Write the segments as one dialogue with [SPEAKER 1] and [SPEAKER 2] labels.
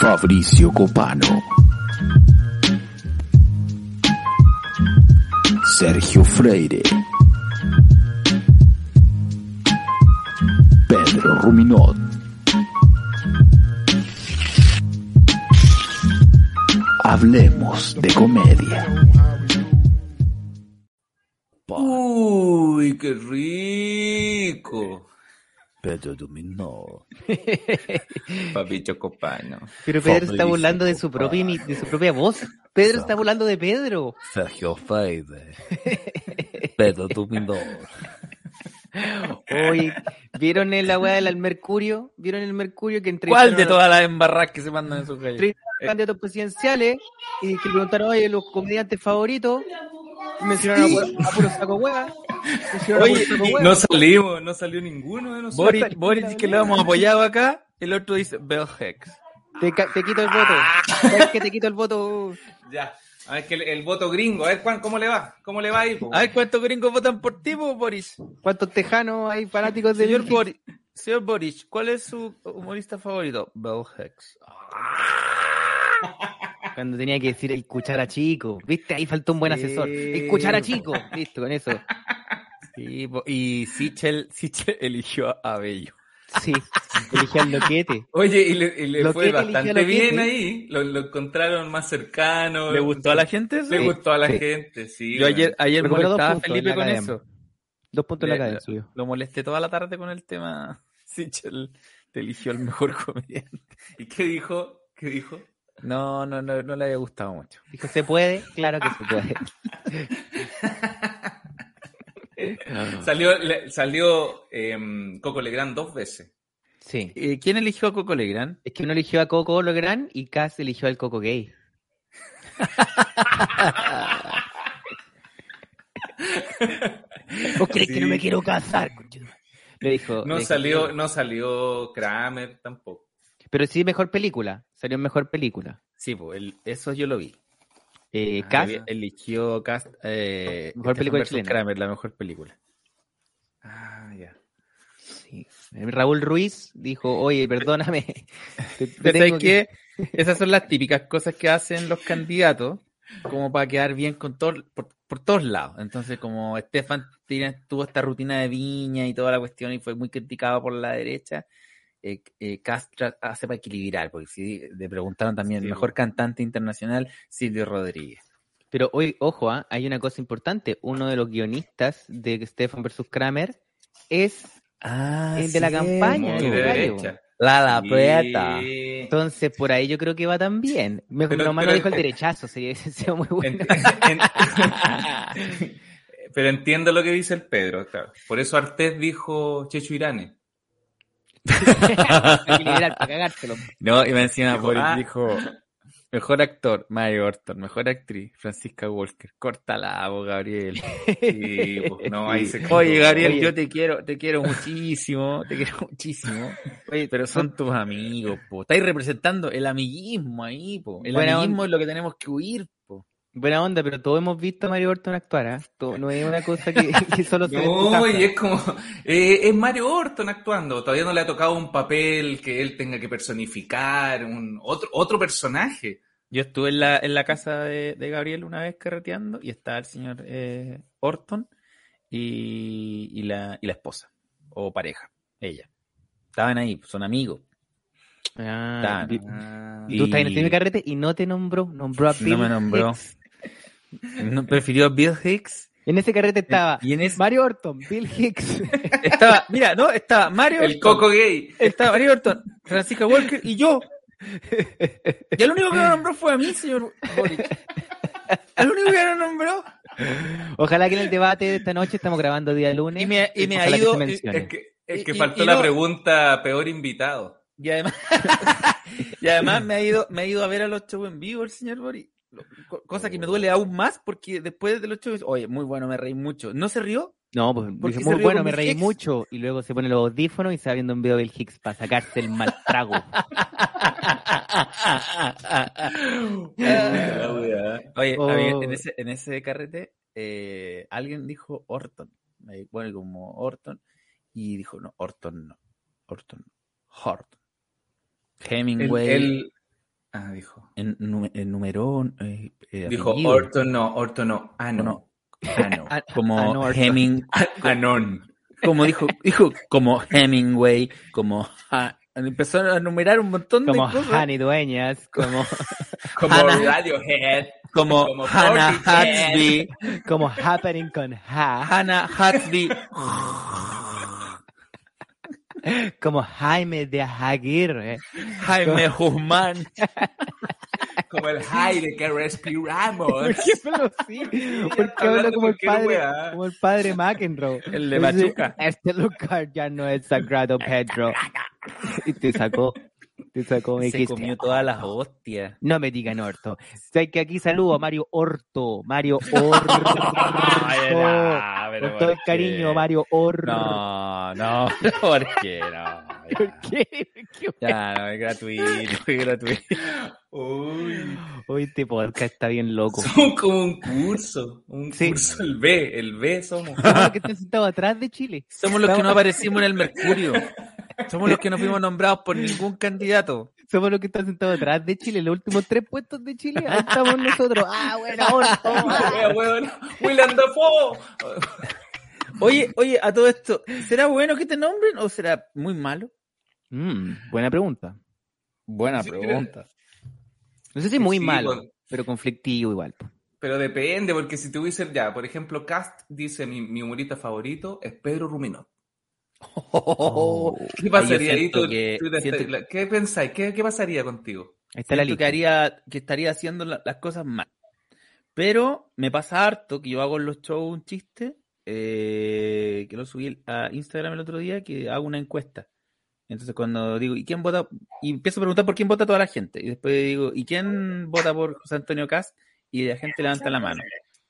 [SPEAKER 1] Fabricio Copano. Sergio Freire. Pedro Ruminot. Hablemos de comedia.
[SPEAKER 2] Uy, qué rico.
[SPEAKER 1] Pedro Dominó.
[SPEAKER 2] Papi Chocopano.
[SPEAKER 3] Pero Pedro está burlando de su propia de su propia voz. Pedro está burlando de Pedro.
[SPEAKER 1] Sergio Freire. Pedro Dominó.
[SPEAKER 3] Oye, ¿vieron en la weá del Mercurio? ¿Vieron el Mercurio que entre
[SPEAKER 2] ¿Cuál de todas las embarradas que se mandan en sus calles?
[SPEAKER 3] Candidatos presidenciales y que preguntaron, oye, los comediantes favoritos. Mencionaron a, a puro saco hueá. Mencionaron a
[SPEAKER 2] Oye,
[SPEAKER 3] puro saco hueá.
[SPEAKER 2] no salimos, no salió ninguno de nosotros. Boris, Boris que lo hemos apoyado acá, el otro dice Bell Hex.
[SPEAKER 3] Te, te quito el voto. ¿Sabes que te quito el voto?
[SPEAKER 2] Ya. A ver que el, el voto gringo, a ver Juan, cómo le va, cómo le va ahí. A ver cuántos gringos votan por ti, po, Boris.
[SPEAKER 3] ¿Cuántos tejanos hay fanáticos de
[SPEAKER 2] Señor? Boris, señor Boris, ¿cuál es su humorista favorito? Bell Hex.
[SPEAKER 3] Cuando tenía que decir el cuchara chico. ¿Viste? Ahí faltó un buen
[SPEAKER 2] Sí.
[SPEAKER 3] asesor. El cuchara chico. Listo, con eso.
[SPEAKER 2] Y, po- y Sichel, Sichel eligió a Bello.
[SPEAKER 3] Sí. Eligió al loquete.
[SPEAKER 2] Oye, y le, y le fue bastante bien ahí. Lo, lo encontraron más cercano.
[SPEAKER 4] ¿Le gustó a la gente eso?
[SPEAKER 2] Le
[SPEAKER 3] Sí,
[SPEAKER 2] gustó a la
[SPEAKER 3] sí.
[SPEAKER 2] gente, sí.
[SPEAKER 4] Yo ayer,
[SPEAKER 2] bueno.
[SPEAKER 4] ayer
[SPEAKER 3] Pero
[SPEAKER 4] molestaba a Felipe con
[SPEAKER 3] cadena.
[SPEAKER 4] eso.
[SPEAKER 3] Dos puntos en la
[SPEAKER 2] Le-
[SPEAKER 3] cadena suyo.
[SPEAKER 4] Lo molesté toda la tarde con el tema. Sichel te eligió el mejor comediante.
[SPEAKER 2] ¿Y qué dijo? ¿Qué dijo?
[SPEAKER 4] No, no, no, no le había gustado mucho.
[SPEAKER 3] Dijo, ¿se puede? Claro que se puede.
[SPEAKER 2] Salió, le- salió em, Coco Legrand dos veces.
[SPEAKER 3] Sí.
[SPEAKER 4] Eh, ¿Quién eligió a Coco Legrand?
[SPEAKER 3] Es que uno eligió a Coco Lográn y Cass eligió al Coco Gay. ¿Vos crees que no me quiero casar? conchetumare? Le dijo. le
[SPEAKER 2] No
[SPEAKER 3] dijo,
[SPEAKER 2] salió, no salió Kramer tampoco.
[SPEAKER 3] Pero sí, mejor película. Salió mejor película.
[SPEAKER 4] Sí, pues el- eso yo lo vi.
[SPEAKER 3] Eh, Cass,
[SPEAKER 4] Había- Eligió Cast, eh,
[SPEAKER 3] Mejor película chilena.
[SPEAKER 4] Kramer, la mejor película.
[SPEAKER 2] Ah, ya.
[SPEAKER 3] sí. Raúl Ruiz dijo, oye, perdóname. te- te
[SPEAKER 4] Pero
[SPEAKER 3] tengo
[SPEAKER 4] ¿sabes qué? Esas son las típicas cosas que hacen los candidatos como para quedar bien con todo, por, por todos lados. Entonces, como Estefan tuvo esta rutina de viña y toda la cuestión y fue muy criticado por la derecha, eh, eh, Castro hace para equilibrar, porque si le preguntaron también,
[SPEAKER 2] Sí,
[SPEAKER 4] mejor cantante internacional, Silvio Rodríguez.
[SPEAKER 3] Pero hoy, ojo, ¿ah? hay una cosa importante. Uno de los guionistas de Stefan versus Kramer es
[SPEAKER 4] Ah,
[SPEAKER 3] El de la campaña, el
[SPEAKER 2] de derecha.
[SPEAKER 4] La la
[SPEAKER 2] Sí.
[SPEAKER 3] Entonces, por ahí yo creo que va tan bien. Mejor
[SPEAKER 2] Pero-
[SPEAKER 3] nomás
[SPEAKER 2] pero-
[SPEAKER 3] lo dijo el derechazo, sería, sería muy bueno.
[SPEAKER 2] Ent- Pero entiendo lo que dice el Pedro, claro. Por eso Artés dijo Checho Irane.
[SPEAKER 3] Para.
[SPEAKER 4] No, y me encima
[SPEAKER 2] Dijo,
[SPEAKER 4] Boris
[SPEAKER 2] ah.
[SPEAKER 4] dijo, mejor actor, Mario Orton, mejor actriz, Francisca Walker, córtala, vos, Gabriel.
[SPEAKER 2] Pues, no, ahí se
[SPEAKER 4] Oye, Gabriel,
[SPEAKER 3] Oye.
[SPEAKER 4] yo te quiero, te quiero muchísimo, te quiero muchísimo.
[SPEAKER 3] Oye,
[SPEAKER 4] Pero son tus amigos, po. Estáis representando el amiguismo ahí, po. El amiguismo es lo que tenemos que huir, po.
[SPEAKER 3] Buena onda, pero todos hemos visto a Mario Orton actuar, ¿ah? Todo- No es una cosa que, que solo se
[SPEAKER 2] No, y es como, eh, es Mario Orton actuando, todavía no le ha tocado un papel que él tenga que personificar, un otro, otro personaje.
[SPEAKER 4] Yo estuve en la, en la casa de, de Gabriel una vez carreteando y estaba el señor eh, Orton y, y la, y la esposa, o pareja, ella. Estaban ahí, son amigos.
[SPEAKER 3] Ah,
[SPEAKER 2] Ah,
[SPEAKER 3] Tú estás en el primer carrete y no te nombró, nombró a Bill
[SPEAKER 4] No me nombró.
[SPEAKER 3] Hicks.
[SPEAKER 4] No, prefirió a Bill Hicks.
[SPEAKER 3] En ese carrete estaba
[SPEAKER 4] Y en ese-
[SPEAKER 3] Mario Orton, Bill Hicks.
[SPEAKER 4] Estaba, mira, no, estaba Mario
[SPEAKER 2] el
[SPEAKER 4] Orton,
[SPEAKER 2] coco gay.
[SPEAKER 4] estaba Mario Orton, Francisca Walker y yo. Y el único que lo nombró fue a mí, señor Boric. El único que lo nombró.
[SPEAKER 3] Ojalá que en el debate de esta noche estamos grabando día lunes.
[SPEAKER 4] Y me, y me ha
[SPEAKER 3] que
[SPEAKER 4] ido.
[SPEAKER 3] se mencione.
[SPEAKER 2] Es que, es que
[SPEAKER 4] y-
[SPEAKER 2] faltó
[SPEAKER 4] y
[SPEAKER 2] la
[SPEAKER 4] no-
[SPEAKER 2] pregunta peor invitado.
[SPEAKER 4] Y además, y además me ha ido, me ha ido a ver a los shows en vivo el señor Boric. Lo- co- Cosa que me duele aún más porque después de los shows, oye, muy bueno, me reí mucho. ¿No se rió?
[SPEAKER 3] No, pues
[SPEAKER 4] ¿Por qué
[SPEAKER 3] dice, muy bueno, me reí mucho. Y luego se pone los audífonos y se va viendo un video del Higgs para sacarse el mal trago.
[SPEAKER 4] Oye,
[SPEAKER 3] Oh.
[SPEAKER 4] en, ese, en ese carrete eh, alguien dijo Orton. Bueno, como Orton. Y dijo, no, Orton no. Orton. Horton.
[SPEAKER 2] El,
[SPEAKER 4] Hemingway.
[SPEAKER 2] el- ah, dijo.
[SPEAKER 4] En, nume- en numerón. eh, eh,
[SPEAKER 2] Dijo
[SPEAKER 4] apellido.
[SPEAKER 2] Orton no, Orton no. No.
[SPEAKER 4] No. Ah, no.
[SPEAKER 3] Ah,
[SPEAKER 4] Como
[SPEAKER 3] ah, no, Orton.
[SPEAKER 4] Heming,
[SPEAKER 2] Anon.
[SPEAKER 4] como dijo, dijo como Hemingway, como Ha- empezó a enumerar un montón
[SPEAKER 3] Como
[SPEAKER 4] de cosas.
[SPEAKER 3] Hani Dueñas, como,
[SPEAKER 2] Como
[SPEAKER 4] Hannah-
[SPEAKER 2] Radiohead.
[SPEAKER 4] como,
[SPEAKER 2] como
[SPEAKER 4] Hannah. Hatsby,
[SPEAKER 3] como Happening con Ha,
[SPEAKER 4] Hannah Hatsby,
[SPEAKER 3] como Jaime de Aguirre,
[SPEAKER 4] Jaime Guzmán,
[SPEAKER 2] Como el aire que respiramos.
[SPEAKER 3] ¿Por qué hablo así? ¿Por qué hablo como el padre, como el padre McEnroe?
[SPEAKER 4] el de Pachuca.
[SPEAKER 3] Este lugar ya no es sagrado, Pedro. Y te sacó, te sacó, me
[SPEAKER 4] Se comió todas las hostias.
[SPEAKER 3] No me digan Orto. Sé que aquí saludo a Mario Orto. Mario Orto. Con todo el cariño, Mario Orto.
[SPEAKER 4] No, no, ¿por qué no?
[SPEAKER 3] ¿Por qué? ¿Qué
[SPEAKER 4] Ya, no, es gratuito, es gratuito.
[SPEAKER 2] Uy.
[SPEAKER 3] Hoy este podcast está bien loco.
[SPEAKER 2] Somos como un curso. Un
[SPEAKER 3] Sí.
[SPEAKER 2] curso, el B. El B somos.
[SPEAKER 3] Somos los que están sentados atrás de Chile.
[SPEAKER 4] Somos los que no aparecimos en el Mercurio. Somos los que no fuimos nombrados por ningún candidato.
[SPEAKER 3] Somos los que están sentados atrás de Chile. Los últimos tres puestos de Chile, ahí estamos nosotros. Ah, bueno,
[SPEAKER 2] weón. William Dafoe.
[SPEAKER 4] Oye, oye, a todo esto, ¿será bueno que te nombren o será muy malo?
[SPEAKER 3] Mm, buena pregunta.
[SPEAKER 4] Buena
[SPEAKER 2] Sí,
[SPEAKER 4] pregunta.
[SPEAKER 3] No sé si muy
[SPEAKER 2] Sí,
[SPEAKER 3] malo, pero conflictivo igual.
[SPEAKER 2] Pero depende, porque si tuviese ya, por ejemplo, Cast dice mi, mi humorista favorito es Pedro Ruminot. ¿Qué pasaría ahí?
[SPEAKER 4] siento
[SPEAKER 2] Tú-
[SPEAKER 4] que-
[SPEAKER 2] tú te-
[SPEAKER 4] siento
[SPEAKER 2] la- ¿Qué pensáis? ¿Qué, ¿Qué pasaría contigo?
[SPEAKER 3] Está la
[SPEAKER 4] que
[SPEAKER 3] lista.
[SPEAKER 4] haría, que estaría haciendo la- las cosas mal. Pero me pasa harto que yo hago en los shows un chiste, eh, que lo subí a Instagram el otro día, que hago una encuesta. Entonces cuando digo, ¿y quién vota? Y empiezo a preguntar por quién vota toda la gente. Y después digo, ¿y quién vota por José Antonio Cast? Y la gente levanta la mano.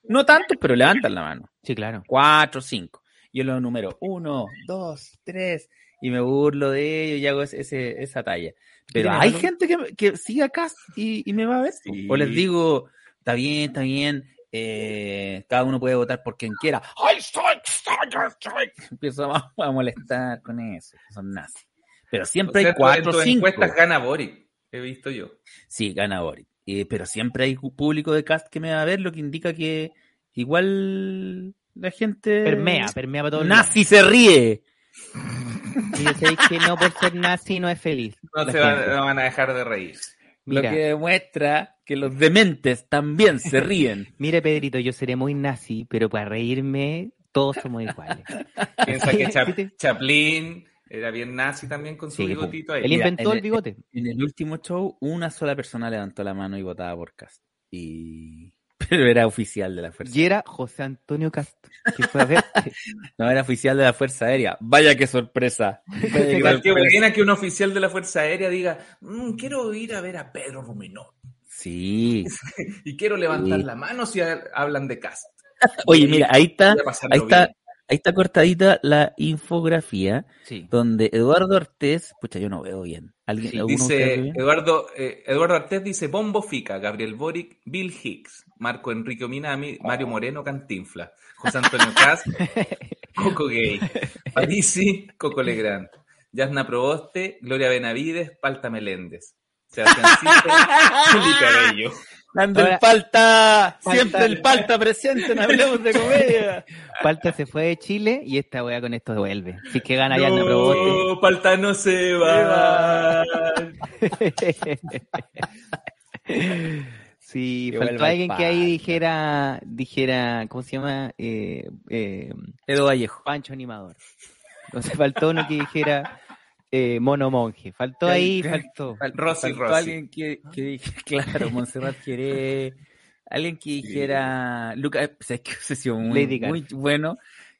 [SPEAKER 4] No tantos, pero levantan la mano.
[SPEAKER 3] Sí, claro.
[SPEAKER 4] Cuatro, cinco. Yo los número uno, dos, tres, y me burlo de ellos y hago ese, esa talla. Pero hay
[SPEAKER 3] malo?
[SPEAKER 4] gente que, que sigue acá y, y me va a ver.
[SPEAKER 2] Sí.
[SPEAKER 4] O les digo, está bien, está bien, eh, cada uno puede votar por quien quiera. ¡Ay, strike, strike, strike! Empiezo a, a molestar con eso, son nazis. Pero siempre
[SPEAKER 2] O sea,
[SPEAKER 4] hay cuatro o cinco.
[SPEAKER 2] encuestas gana Boric, he visto yo.
[SPEAKER 4] Sí, gana Boric. Eh, pero siempre hay público de cast que me va a ver, lo que indica que igual la gente...
[SPEAKER 3] Permea, permea para todos lados.
[SPEAKER 4] Nazi se ríe.
[SPEAKER 3] Y yo sé que no por ser nazi no es feliz.
[SPEAKER 2] No se van,
[SPEAKER 3] gente.
[SPEAKER 2] no van a dejar de reír.
[SPEAKER 4] Lo
[SPEAKER 3] Mira,
[SPEAKER 4] que demuestra que los dementes también se ríen.
[SPEAKER 3] mire Pedrito, yo seré muy nazi, pero para reírme todos somos iguales.
[SPEAKER 2] Piensa que
[SPEAKER 3] ¿Viste?
[SPEAKER 2] Chaplin era bien nazi también con su
[SPEAKER 3] Sí,
[SPEAKER 2] bigotito ahí.
[SPEAKER 3] Él
[SPEAKER 4] Mira,
[SPEAKER 3] inventó
[SPEAKER 4] en
[SPEAKER 3] el
[SPEAKER 4] el-
[SPEAKER 3] bigote.
[SPEAKER 4] En el último show, una sola persona levantó la mano y votaba por Cast. Y... Pero era oficial de la Fuerza
[SPEAKER 3] Y era José Antonio Castro, que fue a ver.
[SPEAKER 4] No era oficial de la Fuerza Aérea. Vaya qué sorpresa. Vaya qué
[SPEAKER 2] Igual que
[SPEAKER 4] sorpresa.
[SPEAKER 2] buena que un oficial de la Fuerza Aérea diga, "Mm, quiero ir a ver a Pedro Ruminot
[SPEAKER 4] Sí.
[SPEAKER 2] y quiero levantar
[SPEAKER 4] Sí.
[SPEAKER 2] la mano si ha- hablan de Cast.
[SPEAKER 4] Oye, mira, ahí está, ahí está,
[SPEAKER 2] bien.
[SPEAKER 4] Ahí está cortadita la infografía
[SPEAKER 3] Sí.
[SPEAKER 4] donde Eduardo Ortiz, pucha, yo no veo bien. ¿Alguien,
[SPEAKER 3] Sí,
[SPEAKER 4] alguno de ustedes ve
[SPEAKER 2] Dice? Eduardo, eh, Eduardo Artés dice Bombo Fica, Gabriel Boric, Bill Hicks, Marco Enrique Minami, Mario Moreno Cantinfla, José Antonio Cast, Coco Gay, Parisi, Coco Legrand, Yasna Proboste, Gloria Benavides, Palta Meléndez, Felipe Abello.
[SPEAKER 4] Dando
[SPEAKER 3] Ahora-
[SPEAKER 4] el palta,
[SPEAKER 3] Palta.
[SPEAKER 4] siempre el palta presente en Hablemos de Comedia.
[SPEAKER 3] Palta se fue de Chile y esta wea con esto vuelve. Si es que gana ya el Proboste.
[SPEAKER 2] No, Palta no se va.
[SPEAKER 3] Sí,
[SPEAKER 4] Que
[SPEAKER 3] faltó alguien que ahí dijera, dijera, ¿cómo se llama? Eh, eh,
[SPEAKER 4] Edo Vallejo.
[SPEAKER 3] Pancho Animador. Entonces faltó uno que dijera, Eh, mono monje. Faltó ahí, faltó.
[SPEAKER 4] Fal- faltó alguien que, que dije, claro, Montserrat Jerez, alguien que dijera, Lucas, es que sido muy, bueno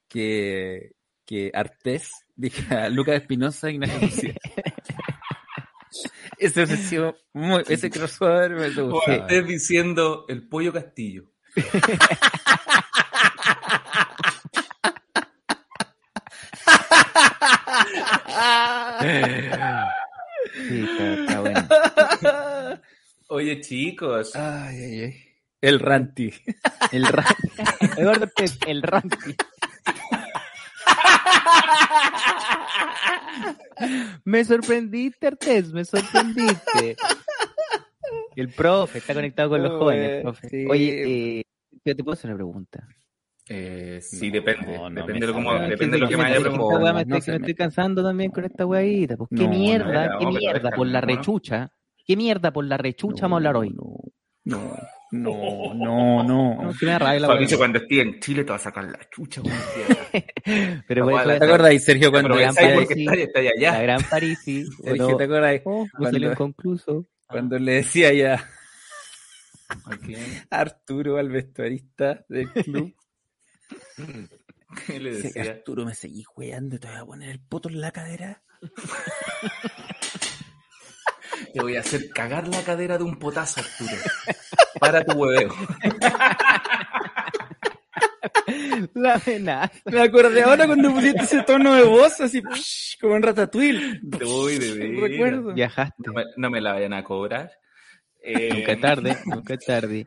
[SPEAKER 4] que, que Artés dijera Lucas Espinosa y Ignacio. Ese muy, ese crossover me gustado.
[SPEAKER 2] estés diciendo el pollo castillo.
[SPEAKER 3] Sí, está, está bueno.
[SPEAKER 2] Oye, chicos.
[SPEAKER 4] Ay, ay, ay. El Ranti.
[SPEAKER 3] El ranty. Eduardo Pérez, el ranty. Me sorprendiste, Artés, me sorprendiste. El profe está conectado con los jóvenes, profe.
[SPEAKER 4] Sí.
[SPEAKER 3] Oye, eh, yo te puedo hacer una pregunta.
[SPEAKER 2] Eh, sí,
[SPEAKER 4] No,
[SPEAKER 2] depende.
[SPEAKER 4] no
[SPEAKER 2] depende de lo, como-
[SPEAKER 4] salga.
[SPEAKER 2] depende de lo que me haya preguntado.
[SPEAKER 3] me,
[SPEAKER 4] no
[SPEAKER 3] estoy,
[SPEAKER 4] se
[SPEAKER 3] me estoy cansando también con esta weadita. Pues, ¿Qué mierda?
[SPEAKER 2] no,
[SPEAKER 3] ¿Qué mierda por la rechucha? ¿Qué mierda por la rechucha vamos a hablar hoy?
[SPEAKER 4] No, no, no, no.
[SPEAKER 3] No, que me la
[SPEAKER 2] Fabricio, cuando esté en Chile te va a sacar la chucha.
[SPEAKER 3] Pero
[SPEAKER 2] La
[SPEAKER 3] bueno,
[SPEAKER 4] ¿Te acordáis, Sergio, cuando
[SPEAKER 3] sí.
[SPEAKER 2] está, está allá.
[SPEAKER 3] la gran Parisi.
[SPEAKER 4] Sergio, ¿te acordáis?
[SPEAKER 3] oh,
[SPEAKER 4] Cuando-
[SPEAKER 3] salió inconcluso.
[SPEAKER 4] Cuando le decía ya Arturo, al vestuarista del club,
[SPEAKER 2] ¿Qué le
[SPEAKER 4] dice,
[SPEAKER 2] decía?
[SPEAKER 4] Arturo, me seguís weando, te voy a poner el poto en la cadera.
[SPEAKER 2] Te voy a hacer cagar la cadera de un potazo, Arturo. Para tu hueveo.
[SPEAKER 3] La amenaza.
[SPEAKER 4] Me acordé ahora cuando pusiste ese tono de voz, así, como en Ratatouille.
[SPEAKER 2] Te voy veras.
[SPEAKER 4] recuerdo.
[SPEAKER 3] Viajaste.
[SPEAKER 2] No me, no me la vayan a cobrar. Eh,
[SPEAKER 3] Nunca es tarde, nunca es tarde.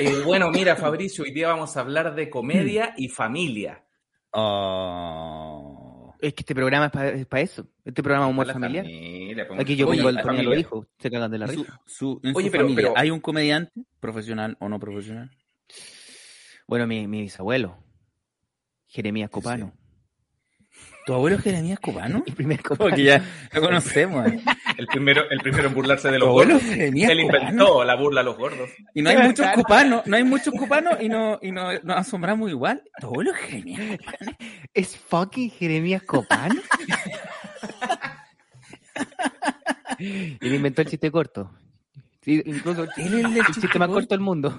[SPEAKER 2] Eh, bueno, mira, Fabricio, hoy día vamos a hablar de comedia y familia.
[SPEAKER 4] Oh.
[SPEAKER 3] Es que este programa es para eso. Este programa es humor
[SPEAKER 2] La
[SPEAKER 3] familiar.
[SPEAKER 2] familia.
[SPEAKER 3] Aquí yo pongo el a los hijos. Se cagan de la risa.
[SPEAKER 4] su- en
[SPEAKER 2] Oye,
[SPEAKER 4] su
[SPEAKER 2] pero-
[SPEAKER 4] familia,
[SPEAKER 2] pero-
[SPEAKER 4] ¿hay un comediante, profesional o no profesional?
[SPEAKER 3] Bueno, mi, mi bisabuelo. Jeremías Copano.
[SPEAKER 4] ¿Tu abuelo es Jeremías Cubano?
[SPEAKER 3] Mi primer copano.
[SPEAKER 4] Porque ya lo conocemos. ¿eh?
[SPEAKER 2] El primero, el primero en burlarse de
[SPEAKER 4] ¿Tu
[SPEAKER 2] los
[SPEAKER 4] abuelo
[SPEAKER 2] gordos.
[SPEAKER 4] Jeremías
[SPEAKER 2] Él
[SPEAKER 4] Cubano?
[SPEAKER 2] inventó la burla a los gordos.
[SPEAKER 4] Y no hay muchos cupanos, no hay muchos cupanos y no, y no, nos asombramos igual. ¿Tu abuelo es Jeremías Cubano?
[SPEAKER 3] ¿Es fucking Jeremías Copano? Él inventó el chiste corto. Sí, incluso
[SPEAKER 4] Él es el
[SPEAKER 3] el
[SPEAKER 4] chiste
[SPEAKER 3] chiste más
[SPEAKER 4] corto.
[SPEAKER 3] corto del mundo.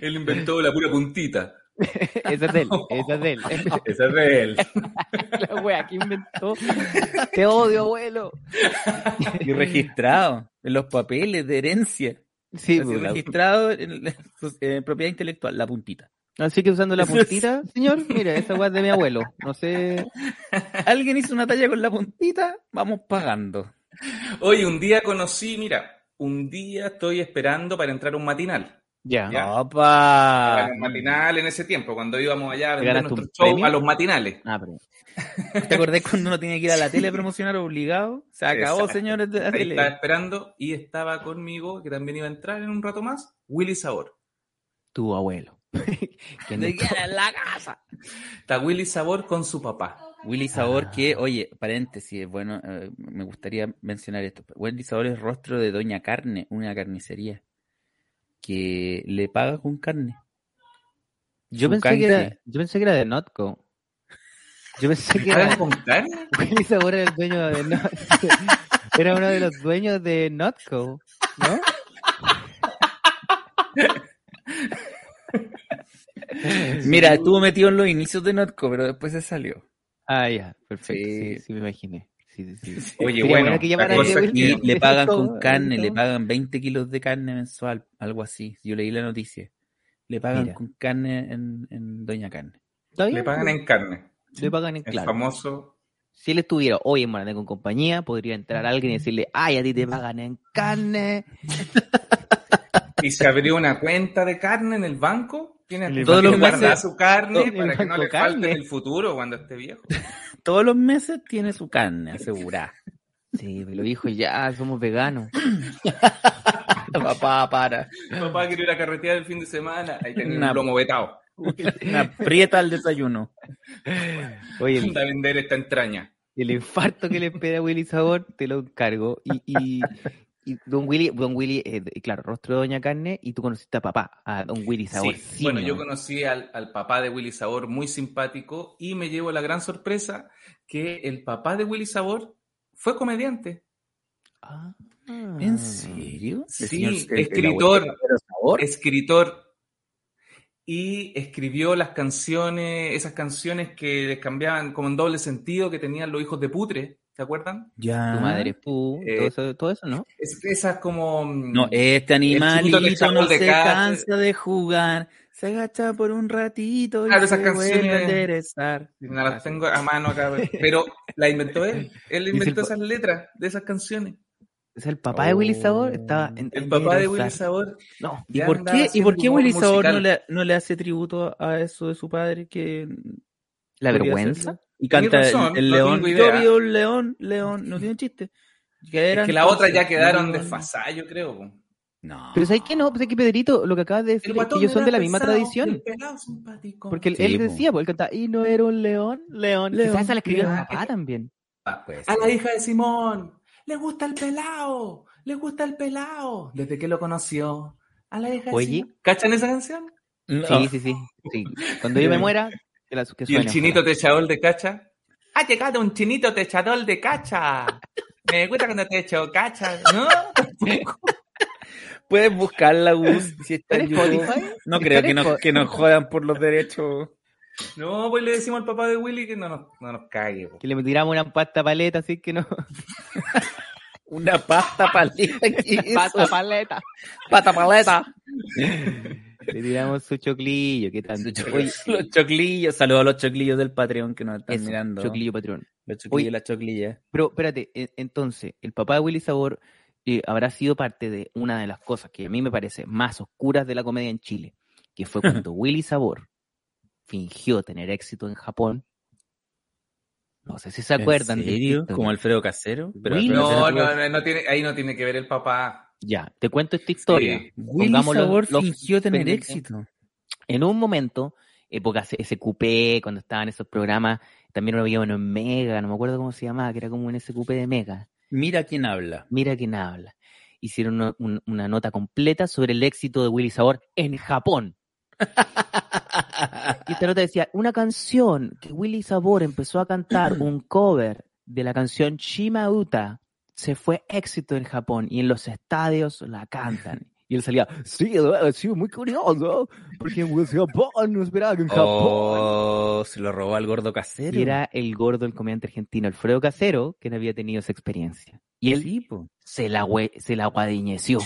[SPEAKER 2] Él inventó la pura puntita.
[SPEAKER 3] Esa es de él, esa es de él.
[SPEAKER 2] Esa es de él.
[SPEAKER 3] La wea que inventó. Te odio, abuelo.
[SPEAKER 4] Y registrado en los papeles de herencia.
[SPEAKER 3] Sí,
[SPEAKER 4] Así
[SPEAKER 3] pues, la-
[SPEAKER 4] registrado en, propiedad intelectual, la puntita.
[SPEAKER 3] Así que usando la puntita, señor, mira, esa weá es de mi abuelo. No sé.
[SPEAKER 4] Alguien hizo una talla con la puntita, vamos pagando.
[SPEAKER 2] Oye, un día conocí, mira, un día estoy esperando para entrar a un matinal.
[SPEAKER 3] Ya.
[SPEAKER 4] ¡Opa!
[SPEAKER 2] Un matinal en ese tiempo, cuando íbamos allá a
[SPEAKER 3] ¿Te
[SPEAKER 2] vender nuestro show
[SPEAKER 3] premio?
[SPEAKER 2] a los matinales.
[SPEAKER 3] Ah, pero.
[SPEAKER 4] ¿Te acordás cuando uno tenía que ir a la tele a promocionar obligado? Se acabó,
[SPEAKER 2] Exacto.
[SPEAKER 4] señores de la
[SPEAKER 2] Ahí
[SPEAKER 4] tele.
[SPEAKER 2] estaba esperando y estaba conmigo, que también iba a entrar en un rato más, Willy Sabor.
[SPEAKER 3] Tu abuelo. ¿Quién
[SPEAKER 4] ¿De
[SPEAKER 3] es?
[SPEAKER 4] quién es la casa?
[SPEAKER 2] Está Willy Sabor con su papá.
[SPEAKER 4] Willy Sabor, que, oye, paréntesis, bueno, eh, me gustaría mencionar esto. Willy Sabor es rostro de Doña Carne, una carnicería, que le paga con carne.
[SPEAKER 3] Yo pensé, que era, yo pensé que era de Notco. Yo pensé que
[SPEAKER 2] ¿Pagan
[SPEAKER 3] era.
[SPEAKER 2] con carne?
[SPEAKER 3] Willy Sabor era el dueño de Notco. Era uno de los dueños de Notco, ¿no?
[SPEAKER 4] Mira, estuvo metido en los inicios de Notco, pero después se salió.
[SPEAKER 3] Ah, ya, perfecto. Sí,
[SPEAKER 4] Sí.
[SPEAKER 3] sí, me imaginé. Sí, sí, sí.
[SPEAKER 2] Oye, bueno,
[SPEAKER 3] que
[SPEAKER 2] la cosa
[SPEAKER 4] le pagan con carne, le pagan 20 kilos de carne mensual, algo así. Yo leí la noticia. Le pagan
[SPEAKER 3] Mira.
[SPEAKER 4] con carne en, en Doña Carne.
[SPEAKER 2] Le pagan en carne.
[SPEAKER 3] Le pagan en
[SPEAKER 2] El
[SPEAKER 3] claro.
[SPEAKER 2] famoso.
[SPEAKER 3] Si él estuviera hoy en Morandé con compañía, podría entrar alguien y decirle, ay, a ti te pagan en carne.
[SPEAKER 2] Y se abrió una cuenta de carne en el banco. Tiene todos los guardar su carne
[SPEAKER 3] el
[SPEAKER 2] para que no le falte
[SPEAKER 3] carne.
[SPEAKER 2] en el futuro cuando esté viejo.
[SPEAKER 4] Todos los meses tiene su carne asegurada.
[SPEAKER 3] Sí, me lo dijo, ya, somos veganos.
[SPEAKER 4] Papá, para.
[SPEAKER 2] Papá quiere ir a carretear el fin de semana. Ahí tenía
[SPEAKER 4] Una-
[SPEAKER 2] un lomo vetado.
[SPEAKER 4] Una prieta al desayuno.
[SPEAKER 3] Oye, el,
[SPEAKER 2] a vender esta entraña.
[SPEAKER 3] el infarto que le espera a Willy Sabor, te lo encargo. Y, y, Y Don Willy, Don Willy, eh, claro, rostro de Doña Carne, y tú conociste a papá, a Don Willy Sabor.
[SPEAKER 2] Sí, bueno, yo conocí al, al papá de Willy Sabor, muy simpático, y me llevo la gran sorpresa que el papá de Willy Sabor fue comediante.
[SPEAKER 3] Ah.
[SPEAKER 4] ¿En serio?
[SPEAKER 2] Sí, escritor.
[SPEAKER 4] Sabor.
[SPEAKER 2] escritor y escribió las canciones, esas canciones que les cambiaban como en doble sentido que tenían los hijos de putre, ¿se acuerdan?
[SPEAKER 4] Ya.
[SPEAKER 3] Tu madre es pu,
[SPEAKER 2] Eh,
[SPEAKER 3] todo, eso, todo eso, ¿no?
[SPEAKER 2] Es- esas como... mm,
[SPEAKER 4] No, este animalito no se
[SPEAKER 2] casa.
[SPEAKER 4] cansa de jugar. Se agacha por un ratito y
[SPEAKER 2] Claro, esas
[SPEAKER 4] se vuelve a
[SPEAKER 2] canciones-
[SPEAKER 4] enderezar.
[SPEAKER 2] no las tengo a mano acá, pero la inventó él. Él inventó esas letras de esas canciones.
[SPEAKER 3] Sea, el papá de Willy Sabor
[SPEAKER 4] Oh.
[SPEAKER 3] estaba en
[SPEAKER 2] El papá de Willy. Sabor.
[SPEAKER 3] No,
[SPEAKER 4] ¿Y por qué, ¿y por qué Willy
[SPEAKER 2] humor
[SPEAKER 4] Sabor no
[SPEAKER 2] musical.
[SPEAKER 4] le, no le hace tributo a eso de su padre que
[SPEAKER 3] la vergüenza.
[SPEAKER 4] hacerlo? Y canta el-
[SPEAKER 2] razón,
[SPEAKER 4] el,
[SPEAKER 2] no
[SPEAKER 4] león. Yo vi un león, león, no tiene chiste. Que
[SPEAKER 2] Es
[SPEAKER 4] eran
[SPEAKER 2] que las otras ya quedaron desfasadas, yo creo. po.
[SPEAKER 4] No.
[SPEAKER 3] Pero ¿sabes qué no? Pues es que Pedrito, lo que acabas de decir es que ellos son de la misma
[SPEAKER 2] pesado y
[SPEAKER 3] tradición.
[SPEAKER 2] el.
[SPEAKER 3] Porque él,
[SPEAKER 4] Sí,
[SPEAKER 3] él
[SPEAKER 4] po.
[SPEAKER 3] decía, pues él cantaba, y no era un león, león.
[SPEAKER 4] León,
[SPEAKER 3] Quizás esa la escribió el
[SPEAKER 2] león.
[SPEAKER 3] papá también.
[SPEAKER 2] Ah,
[SPEAKER 4] Pues,
[SPEAKER 2] A la hija de Simón, le gusta el pelao, le gusta el pelao, desde que lo conoció. A la hija de
[SPEAKER 3] Oye.
[SPEAKER 2] Simón. ¿Cachan esa canción?
[SPEAKER 4] no.
[SPEAKER 3] Sí, sí, sí, sí. Cuando yo me muera, que, la, que
[SPEAKER 2] Y el chinito
[SPEAKER 3] ojalá.
[SPEAKER 2] techador de cacha. Ha llegado un chinito techador de cacha. Me gusta cuando te echo cacha, ¿no?
[SPEAKER 4] Puedes buscarla, Gus, si está en
[SPEAKER 3] ¿Está en
[SPEAKER 4] YouTube.
[SPEAKER 3] Spotify?
[SPEAKER 4] No
[SPEAKER 3] ¿Está
[SPEAKER 4] creo que nos, que nos jodan por los derechos.
[SPEAKER 2] No, pues le decimos al papá de Willy que no nos, no nos cague. po.
[SPEAKER 3] Que le tiramos una pasta paleta, así que no.
[SPEAKER 4] Una pasta paleta. ¿qué es
[SPEAKER 3] pasta paleta.
[SPEAKER 4] Pata paleta.
[SPEAKER 3] Le tiramos su choclillo, ¿qué tanto? Oye,
[SPEAKER 4] Los choclillos. Saludos a los choclillos del Patreon que nos están
[SPEAKER 3] eso,
[SPEAKER 4] mirando.
[SPEAKER 3] choclillo patrón.
[SPEAKER 4] Los choclillos y las choclillas.
[SPEAKER 3] Pero espérate, entonces, el papá de Willy Sabor eh, habrá sido parte de una de las cosas que a mí me parece más oscuras de la comedia en Chile, que fue cuando Willy Sabor fingió tener éxito en Japón. No sé si se acuerdan
[SPEAKER 4] ¿En
[SPEAKER 3] de
[SPEAKER 4] serio?
[SPEAKER 3] historia.
[SPEAKER 4] Como Alfredo Casero. Pero Alfredo
[SPEAKER 2] No,
[SPEAKER 4] Casero
[SPEAKER 2] no, no, no tiene, ahí no tiene que ver el papá.
[SPEAKER 3] Ya, te cuento esta historia.
[SPEAKER 2] Sí.
[SPEAKER 4] Willy
[SPEAKER 3] los-
[SPEAKER 4] Sabor
[SPEAKER 3] los
[SPEAKER 4] fingió tener éxito.
[SPEAKER 3] En un momento, época C- SQP, cuando estaban esos programas, también lo uno en Mega, no me acuerdo cómo se llamaba, que era como un SQP de Mega.
[SPEAKER 4] Mira quién habla.
[SPEAKER 3] Mira quién habla. Hicieron una, un- una nota completa sobre el éxito de Willy Sabor en Japón. Y esta nota decía, una canción que Willy Sabor empezó a cantar, un cover de la canción Shimauta, se fue éxito en Japón y en los estadios la cantan. Y él salía, sí, sido muy curioso, porque en Japón no esperaba que en Japón.
[SPEAKER 4] Oh, se lo robó al gordo casero.
[SPEAKER 3] Y era el gordo, el comediante argentino Alfredo Casero, que no había tenido esa experiencia. Y él
[SPEAKER 4] Sí,
[SPEAKER 3] se la, se la guadiñeció.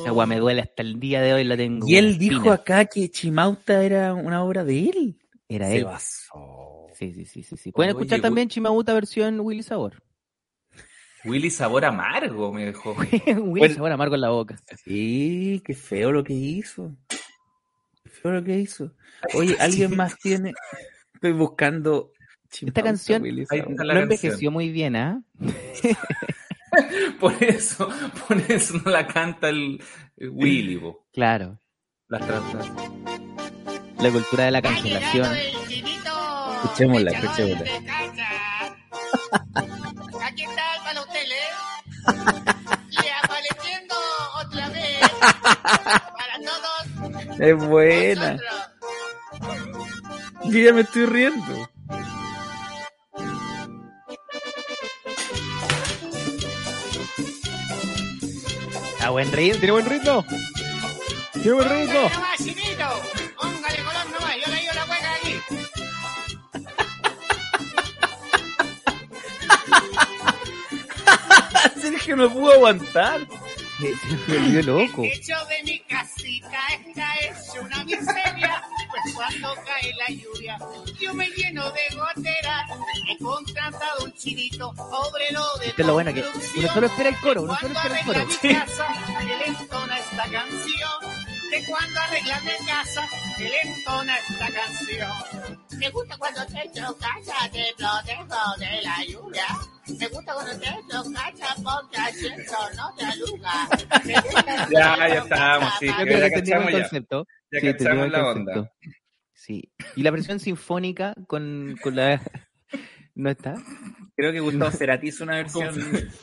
[SPEAKER 3] Esa agua me duele hasta el día de hoy, la tengo.
[SPEAKER 4] Y él dijo
[SPEAKER 3] espina.
[SPEAKER 4] acá que Chimauta era una obra de él.
[SPEAKER 3] Era
[SPEAKER 4] Se
[SPEAKER 3] él.
[SPEAKER 4] basó.
[SPEAKER 3] Sí, sí, sí, sí, sí. Pueden
[SPEAKER 2] Oye,
[SPEAKER 3] escuchar también Chimauta versión Willy Sabor.
[SPEAKER 2] Willy sabor amargo, me dejó.
[SPEAKER 3] Willy
[SPEAKER 4] Bueno.
[SPEAKER 3] Sabor amargo en la boca.
[SPEAKER 4] Sí, qué feo lo que hizo. Qué feo lo que hizo. Oye, ¿alguien más tiene? Estoy buscando. Chimauta,
[SPEAKER 3] canción-
[SPEAKER 4] Willy
[SPEAKER 2] Ahí
[SPEAKER 4] Sabor.
[SPEAKER 2] está
[SPEAKER 3] No envejeció
[SPEAKER 2] canción.
[SPEAKER 3] muy bien, ¿ah?
[SPEAKER 2] Por eso, por eso no la canta el, el Willy, po.
[SPEAKER 3] Claro.
[SPEAKER 2] Las trata-
[SPEAKER 3] La cultura de la cancelación.
[SPEAKER 4] Escuchémosla, escuchémosla.
[SPEAKER 5] Aquí está para usted, ¿eh? Y apareciendo otra vez para todos
[SPEAKER 4] Es buena.
[SPEAKER 5] nosotros.
[SPEAKER 4] Yo ya me estoy riendo.
[SPEAKER 3] A buen ritmo, tiene buen ritmo. Tiene buen ritmo.
[SPEAKER 4] Sergio no pudo aguantar.
[SPEAKER 3] Se me volvió loco.
[SPEAKER 5] El techo de mi casita está hecho una miseria. Pues cuando cae la lluvia, yo me lleno de gotera. He contratado un chinito, obrero de
[SPEAKER 3] Esto es lo bueno, que uno solo espera el coro, uno solo espera el
[SPEAKER 5] arregla
[SPEAKER 3] coro.
[SPEAKER 5] mi casa, él entona esta canción. De cuando arregla mi casa, él entona esta canción. Me gusta cuando te echo casa, te protejo de la lluvia. Me gusta cuando te echo casa, porque así eso no te aluga.
[SPEAKER 2] Ya, ya
[SPEAKER 5] echo
[SPEAKER 2] sí,
[SPEAKER 3] Yo creo
[SPEAKER 2] ya
[SPEAKER 3] que entendimos el
[SPEAKER 2] ya.
[SPEAKER 3] concepto.
[SPEAKER 2] Ya
[SPEAKER 3] Sí,
[SPEAKER 2] cachamos
[SPEAKER 3] entendimos el
[SPEAKER 2] la
[SPEAKER 3] concepto.
[SPEAKER 2] onda.
[SPEAKER 3] Sí. Y la versión sinfónica con, con la ¿No está?
[SPEAKER 4] Creo que Gustavo Cerati hizo una versión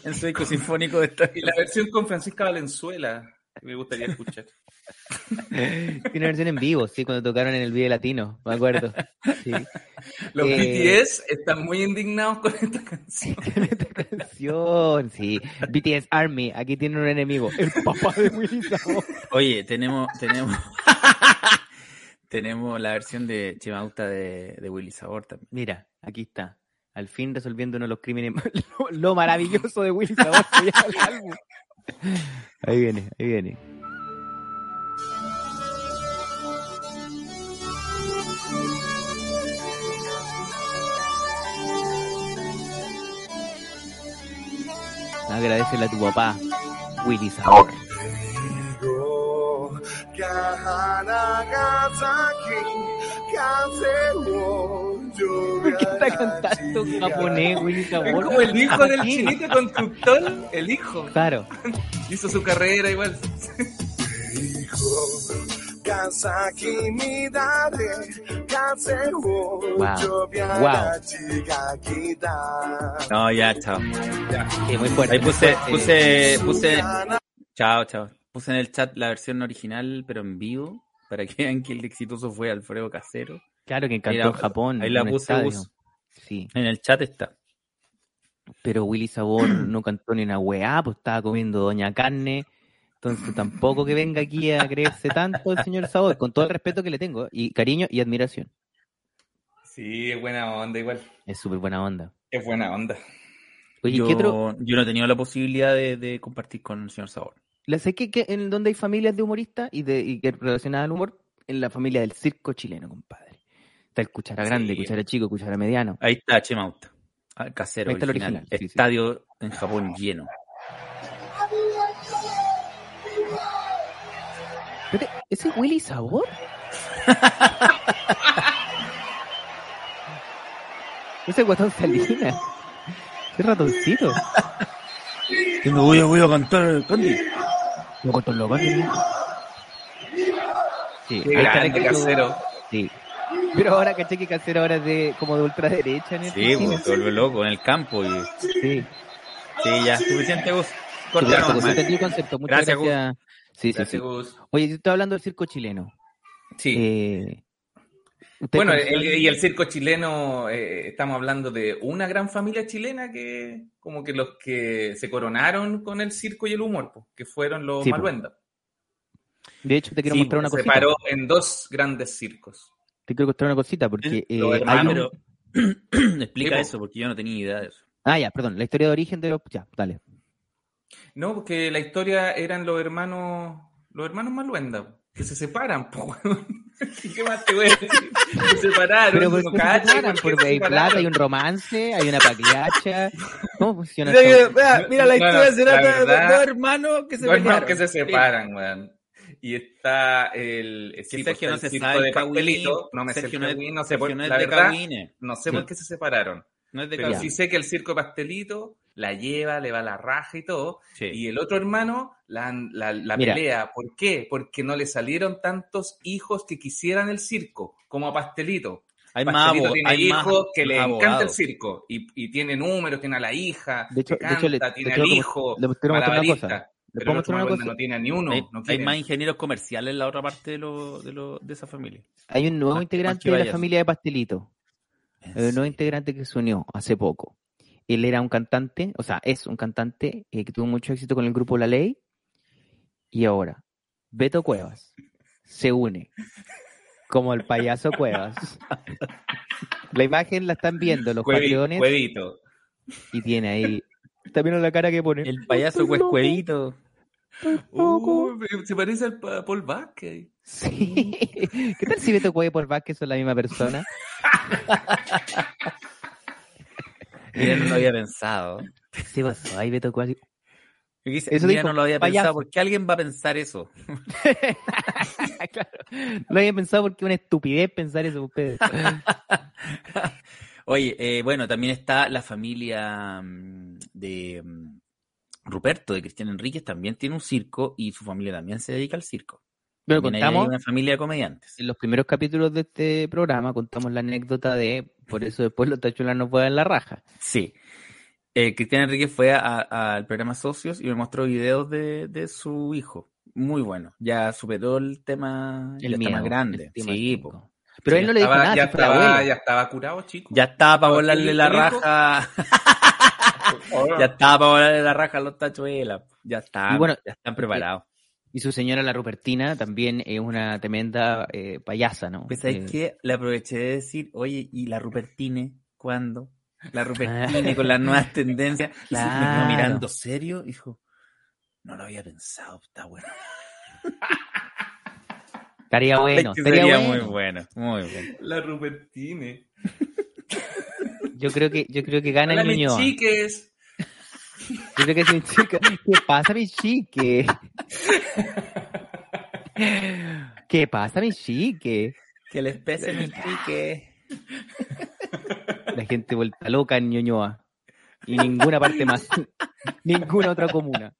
[SPEAKER 4] en su disco sinfónico de esta.
[SPEAKER 2] Y la versión con Francisca Valenzuela, que me gustaría escuchar.
[SPEAKER 3] Tiene una versión en vivo, sí, cuando tocaron en el Vive Latino, me acuerdo. Sí.
[SPEAKER 2] Los
[SPEAKER 3] Eh,
[SPEAKER 2] BTS están muy indignados con esta canción.
[SPEAKER 3] Esta canción, sí. BTS Army, aquí tiene un enemigo, el papá de Willy Sabor.
[SPEAKER 4] Oye, tenemos, tenemos, tenemos la versión de Chimauta de, de Willy Sabor también.
[SPEAKER 3] Mira, aquí está. Al fin resolviendo uno de los crímenes, lo, lo maravilloso de Willy Sabor. Ahí viene, ahí viene. Agradecele a tu papá, Willy Sabor. ¿Por qué está cantando en japonés, Willy Sabor?
[SPEAKER 2] Es como el hijo del chinito constructor, el hijo.
[SPEAKER 3] Claro.
[SPEAKER 2] Hizo su carrera igual.
[SPEAKER 3] Wow. Wow.
[SPEAKER 4] No, ya, chao.
[SPEAKER 3] Sí, muy fuerte.
[SPEAKER 4] Ahí puse, puse, puse, chao, chao. Puse en el chat la versión original, pero en vivo, para que vean que el exitoso fue Alfredo Casero.
[SPEAKER 3] Claro que encantó en Japón.
[SPEAKER 4] ahí la puse.
[SPEAKER 3] Sí,
[SPEAKER 4] En el chat está.
[SPEAKER 3] pero Willy Sabor no cantó ni una weá, pues estaba comiendo Doña Carne. Entonces tampoco que venga aquí a creerse tanto el señor Sabor, con todo el respeto que le tengo, y cariño y admiración.
[SPEAKER 2] Sí, es buena onda igual.
[SPEAKER 3] Es súper buena onda.
[SPEAKER 2] Es buena onda.
[SPEAKER 3] Oye,
[SPEAKER 4] yo,
[SPEAKER 3] ¿qué otro?
[SPEAKER 4] yo no he tenido la posibilidad de, de compartir con el señor Sabor.
[SPEAKER 3] ¿La sé que, que en donde hay familias de humoristas y, de, y que relacionadas al humor? En la familia del circo chileno, compadre. Está el cuchara grande,
[SPEAKER 2] Sí.
[SPEAKER 3] cuchara chico, cuchara mediano.
[SPEAKER 4] Ahí está Chemauta. Casero,
[SPEAKER 3] Ahí está el
[SPEAKER 4] original.
[SPEAKER 3] sí, sí.
[SPEAKER 4] Estadio en Japón lleno.
[SPEAKER 3] ¿Ese es Willy Sabor? Ese es Guatón Salinas. Ese ratoncito.
[SPEAKER 4] Me voy a, voy a cantar, Candy.
[SPEAKER 3] Lo Guatón loco. Sí,
[SPEAKER 2] Qué
[SPEAKER 3] ahí está
[SPEAKER 2] grande casero.
[SPEAKER 3] Sí. Pero ahora caché que Casero ahora es de, como de ultraderecha en el
[SPEAKER 4] Sí, pues, se vuelve loco en el campo. Y...
[SPEAKER 3] Sí.
[SPEAKER 4] Sí, ya, suficiente vos.
[SPEAKER 3] Sí,
[SPEAKER 4] Corta
[SPEAKER 3] el concepto. Muchas
[SPEAKER 4] Gracias,
[SPEAKER 3] gracias. Sí, sí, sí.
[SPEAKER 2] Gracias, Gus.
[SPEAKER 3] Oye, yo estoy hablando del circo chileno.
[SPEAKER 2] Sí.
[SPEAKER 3] Eh, ¿ustedes
[SPEAKER 2] Bueno, el- y el circo chileno, eh, estamos hablando de una gran familia chilena que, como que los que se coronaron con el circo y el humor, pues, que fueron los
[SPEAKER 3] Sí.
[SPEAKER 2] Maluendas.
[SPEAKER 3] De hecho, te quiero
[SPEAKER 2] Sí,
[SPEAKER 3] mostrar una
[SPEAKER 2] se
[SPEAKER 3] cosita.
[SPEAKER 2] separó en dos grandes circos.
[SPEAKER 3] Te quiero mostrar una cosita porque eh, hay
[SPEAKER 4] Ah,
[SPEAKER 3] un-
[SPEAKER 4] pero explica eso, porque yo no tenía idea de eso.
[SPEAKER 3] Ah, ya, perdón. La historia de origen de los... Ya, dale.
[SPEAKER 2] No, porque la historia eran los hermanos, los hermanos Maluenda, que se separan, po, weón. ¿Qué más te voy a decir? Se separaron,
[SPEAKER 3] Pero ¿por se separan?
[SPEAKER 2] ¿por qué
[SPEAKER 3] Porque
[SPEAKER 2] se
[SPEAKER 3] hay plata, hay un romance, hay una pagliacha. ¿Cómo funciona
[SPEAKER 4] Mira,
[SPEAKER 3] esto?
[SPEAKER 4] mira, mira, la historia se
[SPEAKER 2] la
[SPEAKER 4] trata de dos hermanos que se
[SPEAKER 2] hermanos
[SPEAKER 4] pelearon.
[SPEAKER 2] que se separan, weón. Y está el,
[SPEAKER 4] Sí, Sergio
[SPEAKER 2] pues,
[SPEAKER 4] no se sabe
[SPEAKER 2] pastelito. No me sé el
[SPEAKER 4] no es-
[SPEAKER 2] Cagüín, no sé
[SPEAKER 4] Sergio
[SPEAKER 2] por
[SPEAKER 4] no es
[SPEAKER 2] la
[SPEAKER 4] de
[SPEAKER 2] verdad, no sé
[SPEAKER 3] Sí.
[SPEAKER 2] por qué se separaron.
[SPEAKER 4] No es de
[SPEAKER 2] Pero sí sé que el circo de pastelito la lleva, le va la raja y todo.
[SPEAKER 4] Sí.
[SPEAKER 2] Y el otro hermano la, la, la pelea. ¿Por qué? Porque no le salieron tantos hijos que quisieran el circo, como a Pastelito.
[SPEAKER 4] Hay más,
[SPEAKER 2] Pastelito
[SPEAKER 4] abo-
[SPEAKER 2] tiene
[SPEAKER 4] hay más-
[SPEAKER 2] hijos que le
[SPEAKER 4] más
[SPEAKER 2] encanta el circo. Y, y tiene números, tiene a la hija,
[SPEAKER 3] De hecho-
[SPEAKER 2] que
[SPEAKER 3] de hecho, le-
[SPEAKER 2] canta,
[SPEAKER 3] le
[SPEAKER 2] tiene al hijo,
[SPEAKER 3] le. ¿Le
[SPEAKER 2] Pero el otro
[SPEAKER 3] cosa?
[SPEAKER 2] no tiene ni uno.
[SPEAKER 4] hay,
[SPEAKER 2] no
[SPEAKER 4] hay más ingenieros comerciales en la otra parte de, lo, de, lo, de esa familia.
[SPEAKER 3] Hay un nuevo
[SPEAKER 4] Más-
[SPEAKER 3] integrante
[SPEAKER 4] más
[SPEAKER 3] de la familia de Pastelito. Hay un nuevo integrante que se unió hace poco. Él era un cantante, o sea, es un cantante eh, que tuvo mucho éxito con el grupo La Ley. Y ahora, Beto Cuevas se une como el payaso Cuevas. La imagen la están viendo los
[SPEAKER 2] Cuevi-
[SPEAKER 3] patreones
[SPEAKER 2] Cuevito.
[SPEAKER 3] y tiene ahí. Está viendo la cara que pone.
[SPEAKER 4] El payaso cuescuevito.
[SPEAKER 2] Uh, se parece al pa- Paul Vázquez.
[SPEAKER 3] Sí. ¿Qué tal si Beto Cuevas y Paul Vázquez son la misma persona?
[SPEAKER 4] Mira, no lo había pensado.
[SPEAKER 3] Sí, pasó. Ahí Beto Cuevas.
[SPEAKER 4] Yo quise-
[SPEAKER 3] Eso
[SPEAKER 4] mira,
[SPEAKER 3] dijo,
[SPEAKER 4] no lo había
[SPEAKER 3] payaso.
[SPEAKER 4] pensado. ¿Por qué alguien va a pensar eso?
[SPEAKER 3] claro. Lo había pensado porque es una estupidez pensar eso ustedes.
[SPEAKER 4] Oye, eh, bueno, también está la familia mm, de mm, Ruperto, de Cristian Enríquez, también tiene un circo y su familia también se dedica al circo.
[SPEAKER 3] Pero
[SPEAKER 4] También
[SPEAKER 3] contamos,
[SPEAKER 4] una familia de comediantes.
[SPEAKER 3] en los primeros capítulos de este programa, contamos la anécdota de, por eso después los tachuelas no pueden la raja.
[SPEAKER 4] Sí. Eh, Cristian Enrique fue al programa Socios y me mostró videos de, de su hijo. Muy bueno. Ya superó el tema,
[SPEAKER 3] El
[SPEAKER 4] está
[SPEAKER 3] miedo,
[SPEAKER 4] más grande.
[SPEAKER 3] el tema
[SPEAKER 4] Sí, po.
[SPEAKER 3] Pero
[SPEAKER 4] Sí,
[SPEAKER 3] él no le dijo
[SPEAKER 2] Estaba-
[SPEAKER 3] nada,
[SPEAKER 2] ya, estaba, ya estaba curado, chico.
[SPEAKER 4] Ya estaba para
[SPEAKER 2] ¿El-
[SPEAKER 4] volarle la raja. ya estaba para volarle la raja a los tachuelas. Ya están,
[SPEAKER 3] Y bueno,
[SPEAKER 4] ya están preparados.
[SPEAKER 3] Y su señora, la Rupertina, también es una tremenda eh, payasa, ¿no?
[SPEAKER 4] Pues ¿sabes
[SPEAKER 3] Eh,
[SPEAKER 4] qué? Le aproveché de decir, oye, ¿y la Rupertine cuándo? La Rupertine con las nuevas tendencias. Y se me quedó
[SPEAKER 3] Claro.
[SPEAKER 4] mirando serio dijo, no lo había pensado, está bueno.
[SPEAKER 3] Estaría bueno,
[SPEAKER 4] Es que
[SPEAKER 3] estaría
[SPEAKER 4] sería
[SPEAKER 3] bueno.
[SPEAKER 4] muy bueno, muy bueno.
[SPEAKER 2] La Rupertine.
[SPEAKER 3] Yo creo que, yo creo que gana
[SPEAKER 2] Hola,
[SPEAKER 3] el niño.
[SPEAKER 2] chiques.
[SPEAKER 3] Creo que es. ¿Qué pasa, mi chique? ¿Qué pasa, mi chique?
[SPEAKER 4] Que les pese mi pique.
[SPEAKER 3] La gente vuelta loca en Ñuñoa. Y ninguna parte más. ninguna otra comuna.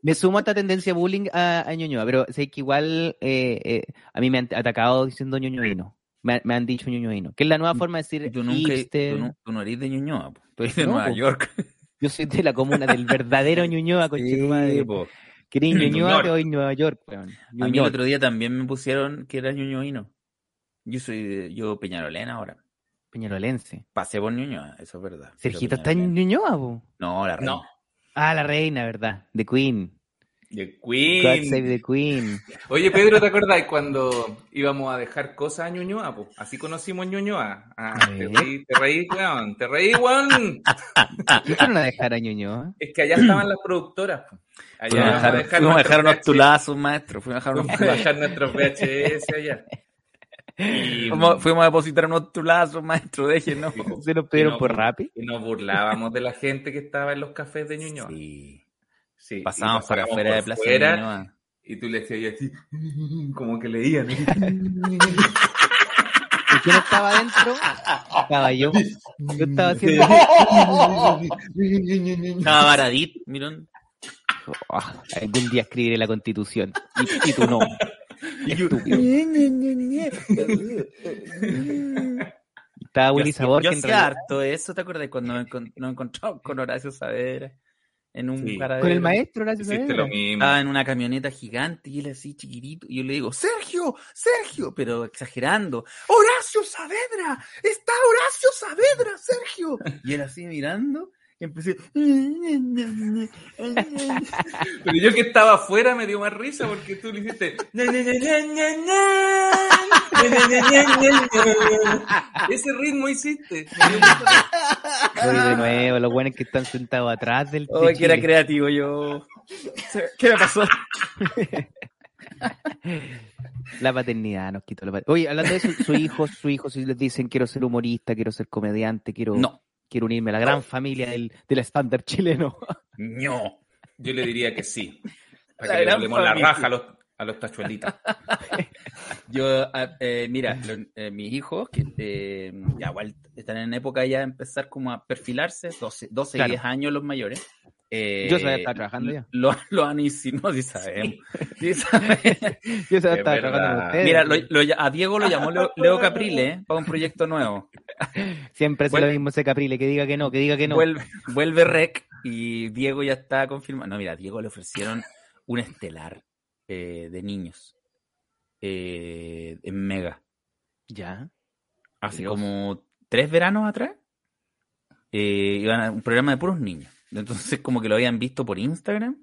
[SPEAKER 3] Me sumo a esta tendencia bullying a, a Ñuñoa, pero sé que igual eh, eh, a mí me han atacado diciendo ñoñoíno. Me, han- me han dicho ñoñoíno. Que es la nueva forma de decir
[SPEAKER 4] tú nunca,
[SPEAKER 3] hipster.
[SPEAKER 4] tú, no, tú no eres de Ñuñoa, po. tú eres de
[SPEAKER 3] No,
[SPEAKER 4] Nueva
[SPEAKER 3] po.
[SPEAKER 4] York.
[SPEAKER 3] Yo soy de la comuna del verdadero Ñuñoa, con
[SPEAKER 4] Sí, po.
[SPEAKER 3] Quería Ñuñoa, a Nueva York, weón.
[SPEAKER 4] A mí el otro día también me pusieron que era ñuñoíno. Yo soy de- yo Peñarolena ahora.
[SPEAKER 3] Peñarolense.
[SPEAKER 4] Pasé por Ñuñoa, eso es verdad.
[SPEAKER 3] Sergito está en. Ñuñoa, po.
[SPEAKER 4] No, la reina.
[SPEAKER 2] No.
[SPEAKER 3] Ah, la reina, ¿verdad? The Queen.
[SPEAKER 2] The
[SPEAKER 3] God
[SPEAKER 2] Queen.
[SPEAKER 3] save the Queen.
[SPEAKER 2] Oye, Pedro, ¿te acuerdas cuando íbamos a dejar cosas a Ñuñoa? po? Así conocimos Ñuñoa. Ah, te reí, te reí, weón. Te reí, weón.
[SPEAKER 3] ¿Y fueron a dejar a Ñuñoa?
[SPEAKER 2] Es que allá estaban las productoras. po. Allá
[SPEAKER 4] Fuimos a dejar, fuimos a dejar unos tulazos, maestro. Fuimos a dejar unos
[SPEAKER 2] Fuimos a
[SPEAKER 4] tulazos.
[SPEAKER 2] dejar nuestros VHS allá. Y,
[SPEAKER 4] Fuimos, fuimos a depositar unos tulazos, maestro. Déjenos.
[SPEAKER 2] Po.
[SPEAKER 3] ¿Se los pidieron
[SPEAKER 2] no,
[SPEAKER 3] por
[SPEAKER 2] po.
[SPEAKER 3] Rappi?
[SPEAKER 2] y nos burlábamos de la gente que estaba en los cafés de Ñuñoa.
[SPEAKER 4] Sí.
[SPEAKER 2] Sí, pasábamos
[SPEAKER 4] afuera de Plaza
[SPEAKER 2] fuera. Y tú le decías así, como que leían.
[SPEAKER 3] ¿Y quién estaba adentro? Estaba yo. Yo estaba haciendo...
[SPEAKER 4] Estaba Baradit, miren.
[SPEAKER 3] Ah, algún día escribiré la constitución. Y, y tú no. Estúpido. Estaba Willy Sabor,
[SPEAKER 4] Yo hacía
[SPEAKER 3] realidad-
[SPEAKER 4] harto eso, ¿te acuerdas? Cuando nos encontramos con Horacio Saavedra en un
[SPEAKER 2] Sí.
[SPEAKER 4] paradero.
[SPEAKER 3] Con el maestro,
[SPEAKER 2] lo mismo.
[SPEAKER 4] Estaba en una camioneta gigante y él así chiquitito. Y yo le digo, Sergio, Sergio, pero exagerando. Horacio Saavedra, está Horacio Saavedra, Sergio. Y él así mirando. Empecé.
[SPEAKER 2] Pero yo que estaba afuera me dio más risa porque tú le hiciste. Ese ritmo hiciste.
[SPEAKER 3] Voy de nuevo, los buenos que están sentados atrás del.
[SPEAKER 4] Oh, que era creativo yo. ¿Qué me pasó?
[SPEAKER 3] La paternidad nos quitó la paternidad. Oye, hablando de eso, su hijo, su hijo, si les dicen quiero ser humorista, quiero ser comediante, quiero.
[SPEAKER 4] No
[SPEAKER 3] quiero unirme a la gran familia del, del estándar chileno.
[SPEAKER 4] no.
[SPEAKER 2] Yo le diría que sí.
[SPEAKER 4] La
[SPEAKER 2] Para que le doblemos la raja a los, a los tachuelitos.
[SPEAKER 4] Yo, ah, eh, mira, lo- eh, mis hijos, que eh, ya igual están en época ya de empezar como a perfilarse, 12, 12
[SPEAKER 3] Claro.
[SPEAKER 4] y 10 años los mayores. Eh,
[SPEAKER 3] Yo sabía estar trabajando ya.
[SPEAKER 4] Lo, lo han insinuado, sí sabemos. Sí sabemos.
[SPEAKER 3] Yo estaba
[SPEAKER 2] Es
[SPEAKER 3] trabajando ustedes.
[SPEAKER 4] Mira, lo- lo- a Diego lo llamó Leo, Leo Caprile eh, para un proyecto nuevo.
[SPEAKER 3] Siempre es
[SPEAKER 4] Vuelve-
[SPEAKER 3] lo mismo ese Caprile, que diga que no, que diga que no.
[SPEAKER 4] Vuelve, vuelve Rec y Diego ya está confirmado. No, mira, a Diego le ofrecieron un estelar eh, de niños eh, en Mega.
[SPEAKER 3] Ya.
[SPEAKER 4] hace
[SPEAKER 3] Dios.
[SPEAKER 4] como tres veranos atrás, iban a un programa de puros niños. Entonces, como que lo habían visto por Instagram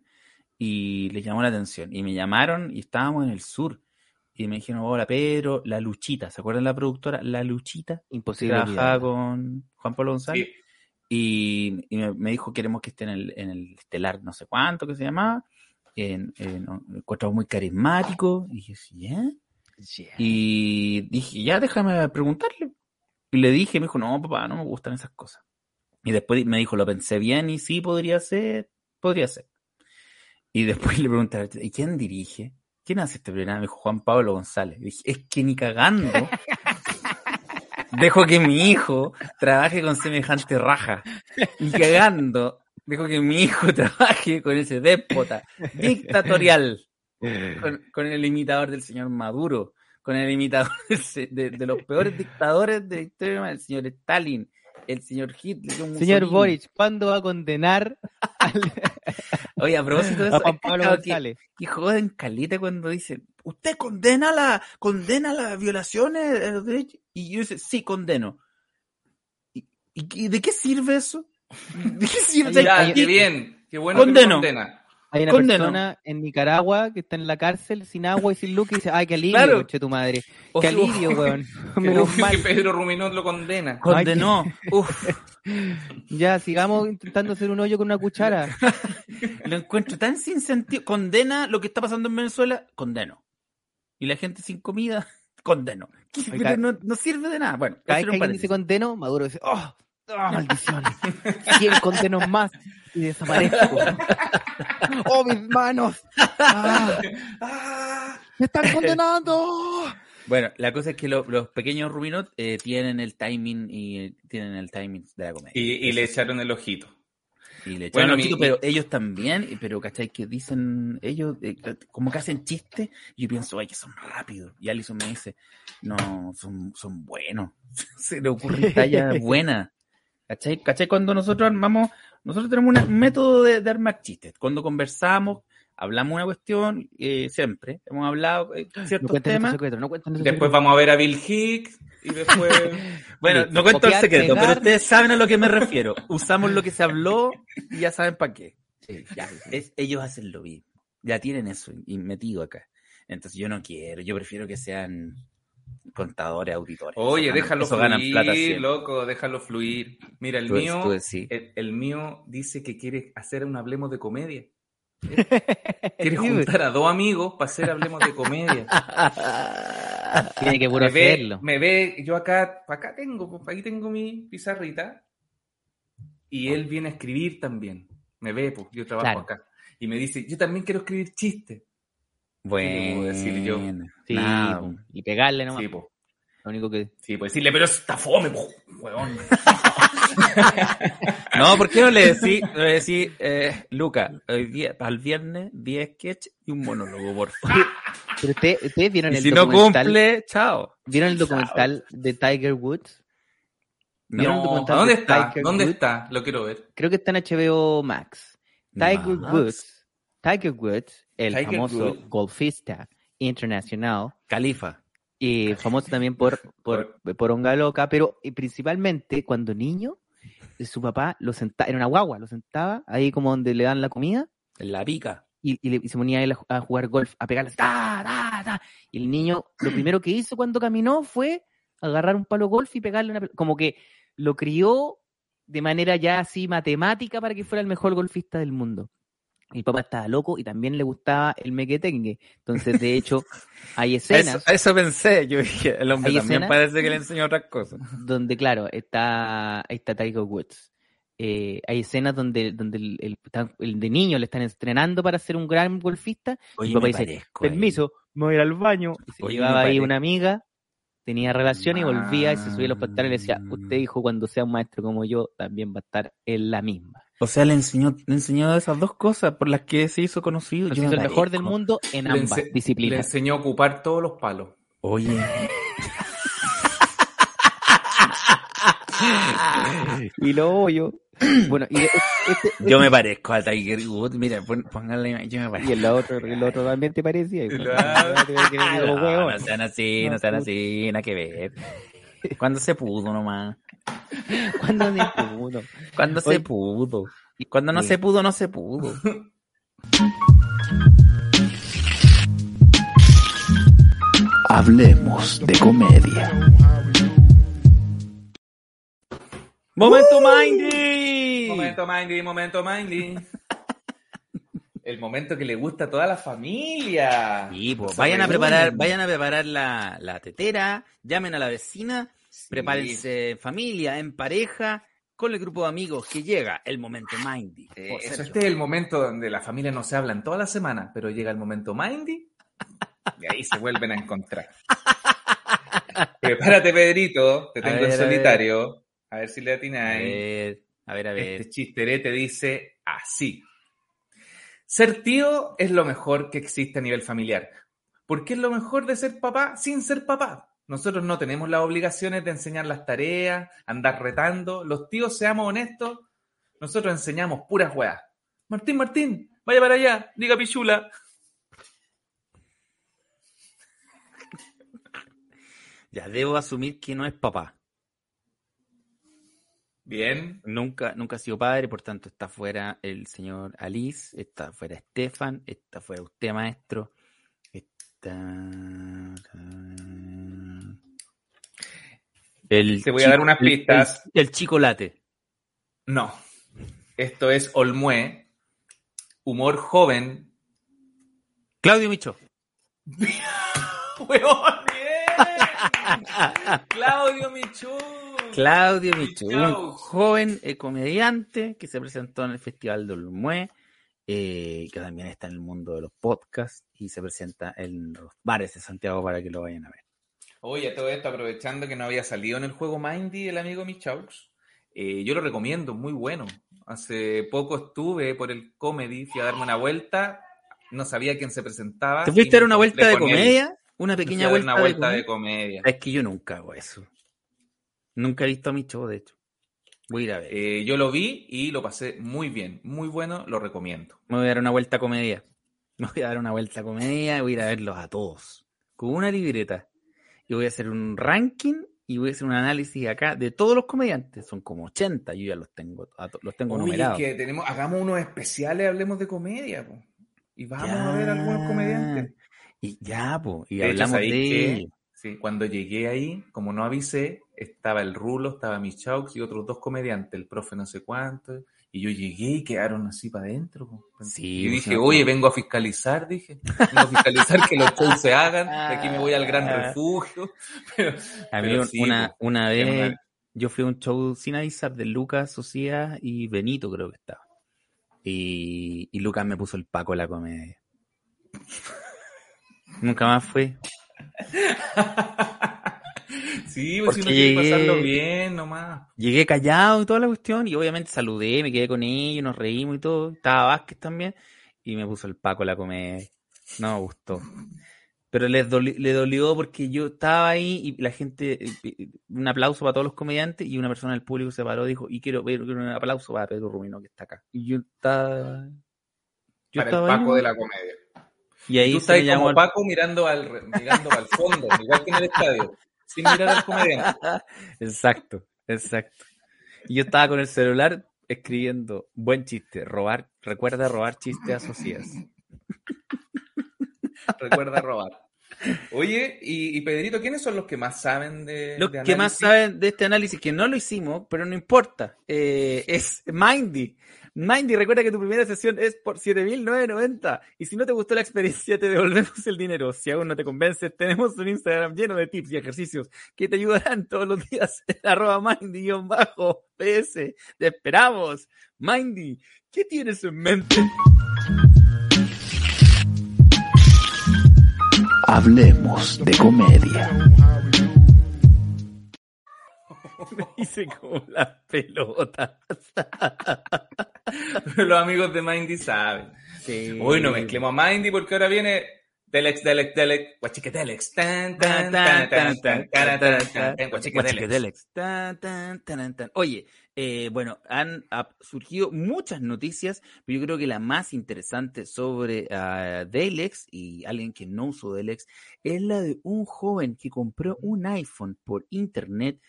[SPEAKER 4] y les llamó la atención. Y me llamaron y estábamos en el sur. Y me dijeron, hola Pedro, la Luchita, ¿se acuerdan la productora? La Luchita,
[SPEAKER 3] Imposible.
[SPEAKER 4] trabajaba con Juan Pablo González.
[SPEAKER 2] Sí.
[SPEAKER 4] Y, y me, dijo, queremos que esté en el, en el estelar, no sé cuánto que se llamaba. En, en, muy carismático. Y dije, sí.
[SPEAKER 3] Yeah.
[SPEAKER 4] Y dije, ya déjame preguntarle. Y le dije, me dijo, no, papá, no me gustan esas cosas. Y después me dijo, lo pensé bien y sí, podría ser, podría ser. Y después le pregunté, ¿y quién dirige? ¿Quién hace este programa? Me dijo Juan Pablo González. Y dije, es que ni cagando. Dejo que mi hijo trabaje con semejante raja. Ni cagando. Dejo que mi hijo trabaje con ese déspota dictatorial. con, con el imitador del señor Maduro, con el imitador de los peores dictadores de la historia, el señor Stalin, el señor Hitler. un
[SPEAKER 3] Señor. Boric, ¿cuándo va a condenar
[SPEAKER 4] Oye, a propósito de
[SPEAKER 3] a
[SPEAKER 4] eso,
[SPEAKER 3] Juan
[SPEAKER 4] he
[SPEAKER 3] Pablo
[SPEAKER 4] cachado que-
[SPEAKER 3] González?
[SPEAKER 4] que joden calita cuando dicen, ¿usted condena la, condena las violaciones de los derechos? Y yo dice, sí, condeno. ¿Y, y- y de qué sirve eso? ¿De qué sirve?
[SPEAKER 3] Ay,
[SPEAKER 2] Ya, qué bien. Qué bueno que
[SPEAKER 4] Condeno.
[SPEAKER 2] lo condena.
[SPEAKER 3] Hay una
[SPEAKER 4] Condeno.
[SPEAKER 3] persona en Nicaragua que está en la cárcel sin agua y sin luz y dice, ay, qué alivio,
[SPEAKER 4] Claro.
[SPEAKER 3] coche tu madre.
[SPEAKER 4] O
[SPEAKER 3] Qué alivio, weón.
[SPEAKER 2] Que,
[SPEAKER 3] Menos
[SPEAKER 2] que
[SPEAKER 3] mal.
[SPEAKER 2] Pedro Ruminot lo condena.
[SPEAKER 4] Condenó. Uf,
[SPEAKER 3] Ya, sigamos intentando hacer un hoyo con una cuchara.
[SPEAKER 4] lo encuentro tan sin sentido. Condena lo que está pasando en Venezuela, condeno. Y la gente sin comida, condeno. ¿Qué-
[SPEAKER 3] Oiga.
[SPEAKER 4] pero no, no sirve de nada. Bueno,
[SPEAKER 3] Cada
[SPEAKER 4] ese
[SPEAKER 3] vez que alguien dice condeno, Maduro dice, ¡oh! ¡Oh, maldición! 100 condenos más y desaparezco. ¡Oh, mis manos! ¡Ah! ¡Me están condenando!
[SPEAKER 4] Bueno, la cosa es que lo- los pequeños Rubinot eh, tienen el timing y eh, tienen el timing de la comedia.
[SPEAKER 2] Y, y le echaron el ojito.
[SPEAKER 4] Y le
[SPEAKER 2] Bueno,
[SPEAKER 4] echaron
[SPEAKER 2] mi-
[SPEAKER 4] ojito, pero ellos también, pero ¿cachai? Que dicen, ellos eh, como que hacen chistes, y yo pienso, ay, que son rápidos. Y Alison me dice, no, son, son buenos. Se le ocurre talla buena. ¿Cachai? ¿Cachai? Cuando nosotros armamos, nosotros tenemos un método de, de armar chistes. Cuando conversamos, hablamos una cuestión, eh, siempre, hemos hablado eh, ciertos temas.
[SPEAKER 3] secreto, no
[SPEAKER 2] Después
[SPEAKER 3] secreto.
[SPEAKER 2] vamos a ver a Bill Hicks y después...
[SPEAKER 4] Bueno,
[SPEAKER 3] Listo.
[SPEAKER 4] no cuento
[SPEAKER 3] Copiar,
[SPEAKER 4] el secreto,
[SPEAKER 3] pegar.
[SPEAKER 4] pero ustedes saben a lo que me refiero. Usamos lo que se habló y ya saben para qué.
[SPEAKER 3] Sí,
[SPEAKER 4] Ya,
[SPEAKER 3] sí, sí.
[SPEAKER 4] es- ellos hacen lo mismo. Ya tienen eso y metido acá. Entonces yo no quiero, yo prefiero que sean contadores, auditores.
[SPEAKER 2] Oye,
[SPEAKER 4] ganan-
[SPEAKER 2] déjalo
[SPEAKER 4] eso ganan plata
[SPEAKER 2] fluir, loco, déjalo fluir. Mira, el
[SPEAKER 4] Tú-
[SPEAKER 2] mío,
[SPEAKER 4] tú
[SPEAKER 2] el, el mío dice que quiere hacer un Hablemos de Comedia. Quiere
[SPEAKER 3] pues.
[SPEAKER 2] juntar a dos amigos para hacer Hablemos de Comedia.
[SPEAKER 3] Tiene que puro
[SPEAKER 2] me, ve,
[SPEAKER 3] hacerlo.
[SPEAKER 2] me ve, yo acá, acá tengo, pues, ahí tengo mi pizarrita. Y él viene a escribir también. Me ve, pues yo trabajo
[SPEAKER 3] Claro.
[SPEAKER 2] acá. Y me dice, yo también quiero escribir chistes.
[SPEAKER 4] Bueno,
[SPEAKER 2] puedo decir yo?
[SPEAKER 3] Sí,
[SPEAKER 4] nada,
[SPEAKER 3] po, y pegarle nomás.
[SPEAKER 2] Sí, pues.
[SPEAKER 3] Lo único que...
[SPEAKER 2] Sí, pues decirle, pero está fome, po, huevón.
[SPEAKER 4] No, ¿por qué no le decís, no le decís eh, Luca, hoy día, para el viernes, 10 sketch y un monólogo, por favor?
[SPEAKER 3] Pero usted- ustedes vieron
[SPEAKER 4] Y
[SPEAKER 3] el
[SPEAKER 4] si no
[SPEAKER 3] documental,
[SPEAKER 4] cumple, chao.
[SPEAKER 3] ¿vieron el documental de Tiger Woods? ¿Vieron el
[SPEAKER 2] No,
[SPEAKER 3] documental
[SPEAKER 2] ¿a dónde
[SPEAKER 3] de
[SPEAKER 2] está?
[SPEAKER 3] Tiger
[SPEAKER 2] ¿Dónde
[SPEAKER 3] Woods?
[SPEAKER 2] está? Lo quiero ver.
[SPEAKER 3] Creo que está en HBO Max. Tiger
[SPEAKER 4] Max.
[SPEAKER 3] Woods, Tiger Woods, el
[SPEAKER 2] Tiger
[SPEAKER 3] famoso
[SPEAKER 2] Woods.
[SPEAKER 3] golfista internacional,
[SPEAKER 4] Califa.
[SPEAKER 3] y famoso también por, por, por Onga Loca, pero principalmente cuando niño, su papá lo sentaba, era una guagua, lo sentaba ahí como donde le dan la comida,
[SPEAKER 4] En la pica.
[SPEAKER 3] y, y le- y se ponía él a, ju- a jugar golf, a pegarle ta, ta, ta. Y el niño, lo primero que hizo cuando caminó fue agarrar un palo golf y pegarle una. Como que lo crió de manera ya así matemática para que fuera el mejor golfista del mundo. El papá estaba loco y también le gustaba el mequetengue. Entonces, de hecho, hay
[SPEAKER 4] Eso,
[SPEAKER 3] escenas
[SPEAKER 4] eso pensé, yo dije, el hombre también parece que le enseñó otras cosas.
[SPEAKER 3] donde, claro, está, está Tiger Woods. Eh, hay escenas donde, donde el, el- de niño le están entrenando para ser un gran golfista
[SPEAKER 4] Oye,
[SPEAKER 3] Mi papá dice, permiso, me voy a ir al baño. Y se
[SPEAKER 4] Oye,
[SPEAKER 3] llevaba ahí una amiga, tenía relación y volvía y se subía a los pantalones y decía,
[SPEAKER 4] Mm.
[SPEAKER 3] usted hijo, cuando sea un maestro como yo, también va a estar en la misma.
[SPEAKER 4] O sea, le enseñó, le enseñó esas dos cosas por las que se hizo conocido. Yo
[SPEAKER 3] el mejor del mundo en
[SPEAKER 2] Le
[SPEAKER 3] ambas
[SPEAKER 2] ense- Le
[SPEAKER 3] disciplinas.
[SPEAKER 2] enseñó a ocupar todos los palos.
[SPEAKER 4] Oye,
[SPEAKER 3] y lo hoyo. Bueno, y, este- este-
[SPEAKER 4] yo me parezco a Tiger Woods. Mira, póngale, la imagen, yo me parezco.
[SPEAKER 3] y el otro, el otro también te parecía. No
[SPEAKER 4] no sean así, no sean así, nada que ver. Cuando se pudo nomás.
[SPEAKER 3] ¿Cuándo ni uno?
[SPEAKER 4] Cuando se pudo. Cuando no
[SPEAKER 3] Sí.
[SPEAKER 4] se pudo, no se pudo.
[SPEAKER 1] Hablemos de comedia.
[SPEAKER 4] ¡Momento Mindy!
[SPEAKER 2] Momento Mindy, momento Mindy. El momento que le gusta a toda la familia.
[SPEAKER 4] Sí,
[SPEAKER 2] Se
[SPEAKER 4] vayan a preparar, vayan a preparar la, la tetera, llamen a la vecina, prepárense en familia, en pareja, con el grupo de amigos que llega el momento Mindy.
[SPEAKER 2] Eh, eso, este es el momento donde la familia no se hablan toda la semana, pero llega el momento Mindy y ahí se vuelven a encontrar. Prepárate, Pedrito, te tengo
[SPEAKER 4] ver,
[SPEAKER 2] en
[SPEAKER 4] a ver.
[SPEAKER 2] solitario. A ver si le atináis.
[SPEAKER 4] a ver, a ver.
[SPEAKER 2] Este chisterete dice así. Ser tío es lo mejor que existe a nivel familiar. ¿Por qué es lo mejor de ser papá sin ser papá? Nosotros no tenemos las obligaciones de enseñar las tareas, andar retando. Los tíos, seamos honestos, nosotros enseñamos puras weas. Martín, Martín, vaya para allá, diga pichula.
[SPEAKER 4] Ya debo asumir que no es papá.
[SPEAKER 2] Bien.
[SPEAKER 4] Nunca, nunca ha sido padre, por tanto está fuera el señor Alice, está fuera Estefan, está fuera usted, maestro. Está. El
[SPEAKER 2] Te voy a dar unas pistas.
[SPEAKER 4] El, el chico late.
[SPEAKER 2] No. Esto es Olmué. Humor joven.
[SPEAKER 4] Claudio Micho.
[SPEAKER 2] ¡Huevón, bien! Claudio Michu.
[SPEAKER 4] Claudio Micho, un joven eh, comediante que se presentó en el Festival de Olmué, eh, que también está en el mundo de los podcasts y se presenta en los bares de Santiago para que lo vayan a ver.
[SPEAKER 2] Oye, todo esto aprovechando que no había salido en el juego Mindy el amigo Michaux. eh, yo lo recomiendo, muy bueno. Hace poco estuve por el comedy, fui a darme una vuelta, no sabía quién se presentaba.
[SPEAKER 4] ¿Te fuiste a dar una vuelta de
[SPEAKER 2] él.
[SPEAKER 4] comedia? Una pequeña vuelta,
[SPEAKER 2] una vuelta
[SPEAKER 4] de
[SPEAKER 2] de comedia.
[SPEAKER 4] Es que yo nunca hago eso. Nunca he visto a Micho, de hecho. Voy a ir a ver.
[SPEAKER 2] Eh, yo lo vi y lo pasé muy bien, muy bueno, lo recomiendo.
[SPEAKER 4] Me voy a dar una vuelta a comedia. Me voy a dar una vuelta a comedia y voy a ir a verlos a todos. Con una libreta. Y voy a hacer un ranking y voy a hacer un análisis acá de todos los comediantes. Son como 80, yo ya los tengo, los tengo
[SPEAKER 2] Oye,
[SPEAKER 4] numerados.
[SPEAKER 2] que tenemos, hagamos unos especiales, hablemos de comedia. po. Y vamos a ver algunos comediantes.
[SPEAKER 4] Y ya, pues, y
[SPEAKER 2] De
[SPEAKER 4] hablamos
[SPEAKER 2] ¿sabéis
[SPEAKER 4] de ellos.
[SPEAKER 2] Sí, cuando llegué ahí, como no avisé, estaba el Rulo, estaba Michaux y otros dos comediantes, el profe no sé cuánto. Y yo llegué y quedaron así para adentro.
[SPEAKER 4] Sí,
[SPEAKER 2] y
[SPEAKER 4] pues,
[SPEAKER 2] dije, oye, vengo a fiscalizar, dije. Vengo a fiscalizar que los shows se hagan. De aquí me voy al gran
[SPEAKER 4] Ah.
[SPEAKER 2] refugio. Pero,
[SPEAKER 4] A mí
[SPEAKER 2] pero
[SPEAKER 4] un-
[SPEAKER 2] sí,
[SPEAKER 4] una,
[SPEAKER 2] po.
[SPEAKER 4] una vez
[SPEAKER 2] una-
[SPEAKER 4] yo fui a un show sin avisar de Lucas, Sociedad y Benito creo que estaba. Y, y Lucas me puso el paco en la comedia. Nunca más fui.
[SPEAKER 2] sí, pues si uno quiere
[SPEAKER 4] llegué-
[SPEAKER 2] pasarlo bien nomás.
[SPEAKER 4] Llegué callado y toda la cuestión y obviamente saludé, me quedé con ellos, nos reímos y todo. Estaba Vázquez también y me puso el paco la comedia. No me gustó. Pero doli- le dolió porque yo estaba ahí y la gente, eh, eh, un aplauso para todos los comediantes y una persona del público se paró y dijo, y quiero ver quiero un aplauso para Pedro Rubino que está acá. Y yo estaba... Yo
[SPEAKER 2] para el
[SPEAKER 4] ahí,
[SPEAKER 2] Paco de la comedia.
[SPEAKER 4] y ahí
[SPEAKER 2] Tú
[SPEAKER 4] se
[SPEAKER 2] estás como
[SPEAKER 4] al-
[SPEAKER 2] Paco mirando al, mirando al fondo, igual que en el estadio, sin mirar al comediante.
[SPEAKER 4] Exacto, exacto. Y yo estaba con el celular escribiendo, buen chiste, robar, recuerda robar chistes a socias.
[SPEAKER 2] Recuerda robar. Oye, y, y Pedrito, ¿quiénes son los que más saben de,
[SPEAKER 4] Los
[SPEAKER 2] de
[SPEAKER 4] que más saben de este análisis, que no lo hicimos, pero no importa, eh, es Mindy. Mindy, recuerda que tu primera sesión es por 7.990 y si no te gustó la experiencia te devolvemos el dinero. Si aún no te convences, tenemos un Instagram lleno de tips y ejercicios que te ayudarán todos los días arroba Mindy-PS. Te esperamos. Mindy, ¿qué tienes en mente?
[SPEAKER 1] Hablemos de comedia.
[SPEAKER 4] Me hice como las pelotas.
[SPEAKER 2] Los amigos de Mindy saben.
[SPEAKER 4] Sí.
[SPEAKER 2] Uy, no mezclemos a Mindy porque ahora viene Telex, Telex, Telex, Guachiquetelex. Ah, tan, tan, tan, tan, tan, tan, tan. Tan,
[SPEAKER 4] tan, tan, tan. Oye, eh, bueno, han surgido muchas noticias, pero yo creo que la más interesante sobre ah, Delex y alguien que no usó Delex es la de un joven que compró un iPhone por internet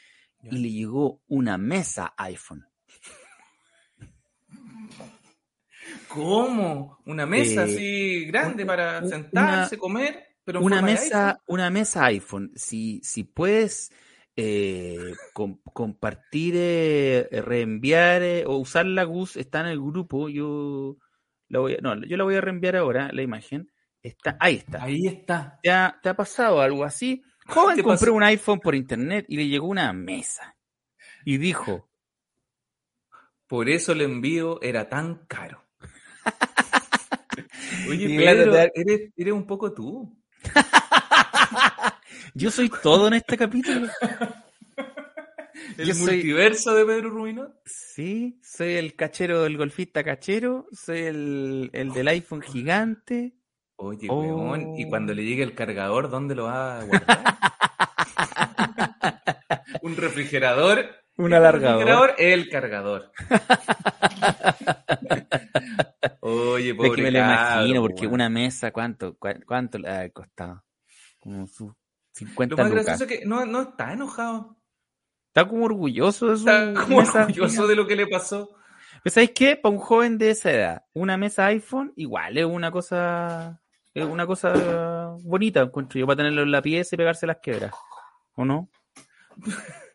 [SPEAKER 4] y le llegó una mesa iPhone.
[SPEAKER 2] ¿Cómo? Una mesa
[SPEAKER 4] Eh,
[SPEAKER 2] así grande
[SPEAKER 4] un-
[SPEAKER 2] para
[SPEAKER 4] un-
[SPEAKER 2] sentarse, comer, pero
[SPEAKER 4] una mesa, una mesa iPhone. Si, si puedes eh, com- compartir, eh, reenviar o usarla, Gus, está en el grupo. Yo la voy a, no, yo la voy a reenviar ahora, la imagen. Está, ahí está.
[SPEAKER 2] Ahí está.
[SPEAKER 4] ¿Te ha, te ha pasado algo así? Joven
[SPEAKER 2] ¿Te
[SPEAKER 4] compró un iPhone por internet y le llegó una mesa. Y dijo,
[SPEAKER 2] Por eso el envío era tan caro. Oye,
[SPEAKER 4] Y
[SPEAKER 2] Pedro,
[SPEAKER 4] claro,
[SPEAKER 2] eres, eres un poco tú.
[SPEAKER 4] yo soy todo en este capítulo.
[SPEAKER 2] El
[SPEAKER 4] Yo soy-
[SPEAKER 2] multiverso de Pedro Rubino.
[SPEAKER 4] Sí, soy el cachero del golfista cachero, soy el, el del iPhone gigante.
[SPEAKER 2] Oye,
[SPEAKER 4] Oh.
[SPEAKER 2] weón, y cuando le llegue el cargador, ¿dónde lo va a guardar? Un refrigerador.
[SPEAKER 4] Un
[SPEAKER 2] El
[SPEAKER 4] alargador.
[SPEAKER 2] el cargador. Oye,
[SPEAKER 4] Es
[SPEAKER 2] pobre
[SPEAKER 4] que me lo imagino, porque una mesa, ¿cuánto, cuánto le ha costado? Como sus 50
[SPEAKER 2] Lo más
[SPEAKER 4] lucas.
[SPEAKER 2] gracioso es que no, no está enojado.
[SPEAKER 4] Está como orgulloso de su
[SPEAKER 2] Está como
[SPEAKER 4] mesa.
[SPEAKER 2] orgulloso de lo que le pasó.
[SPEAKER 4] Pero ¿sabes qué? Para un joven de esa edad, una mesa iPhone igual es una cosa, es una cosa bonita, encuentro yo, para tenerlo en la pieza y pegarse las quebras. ¿O no?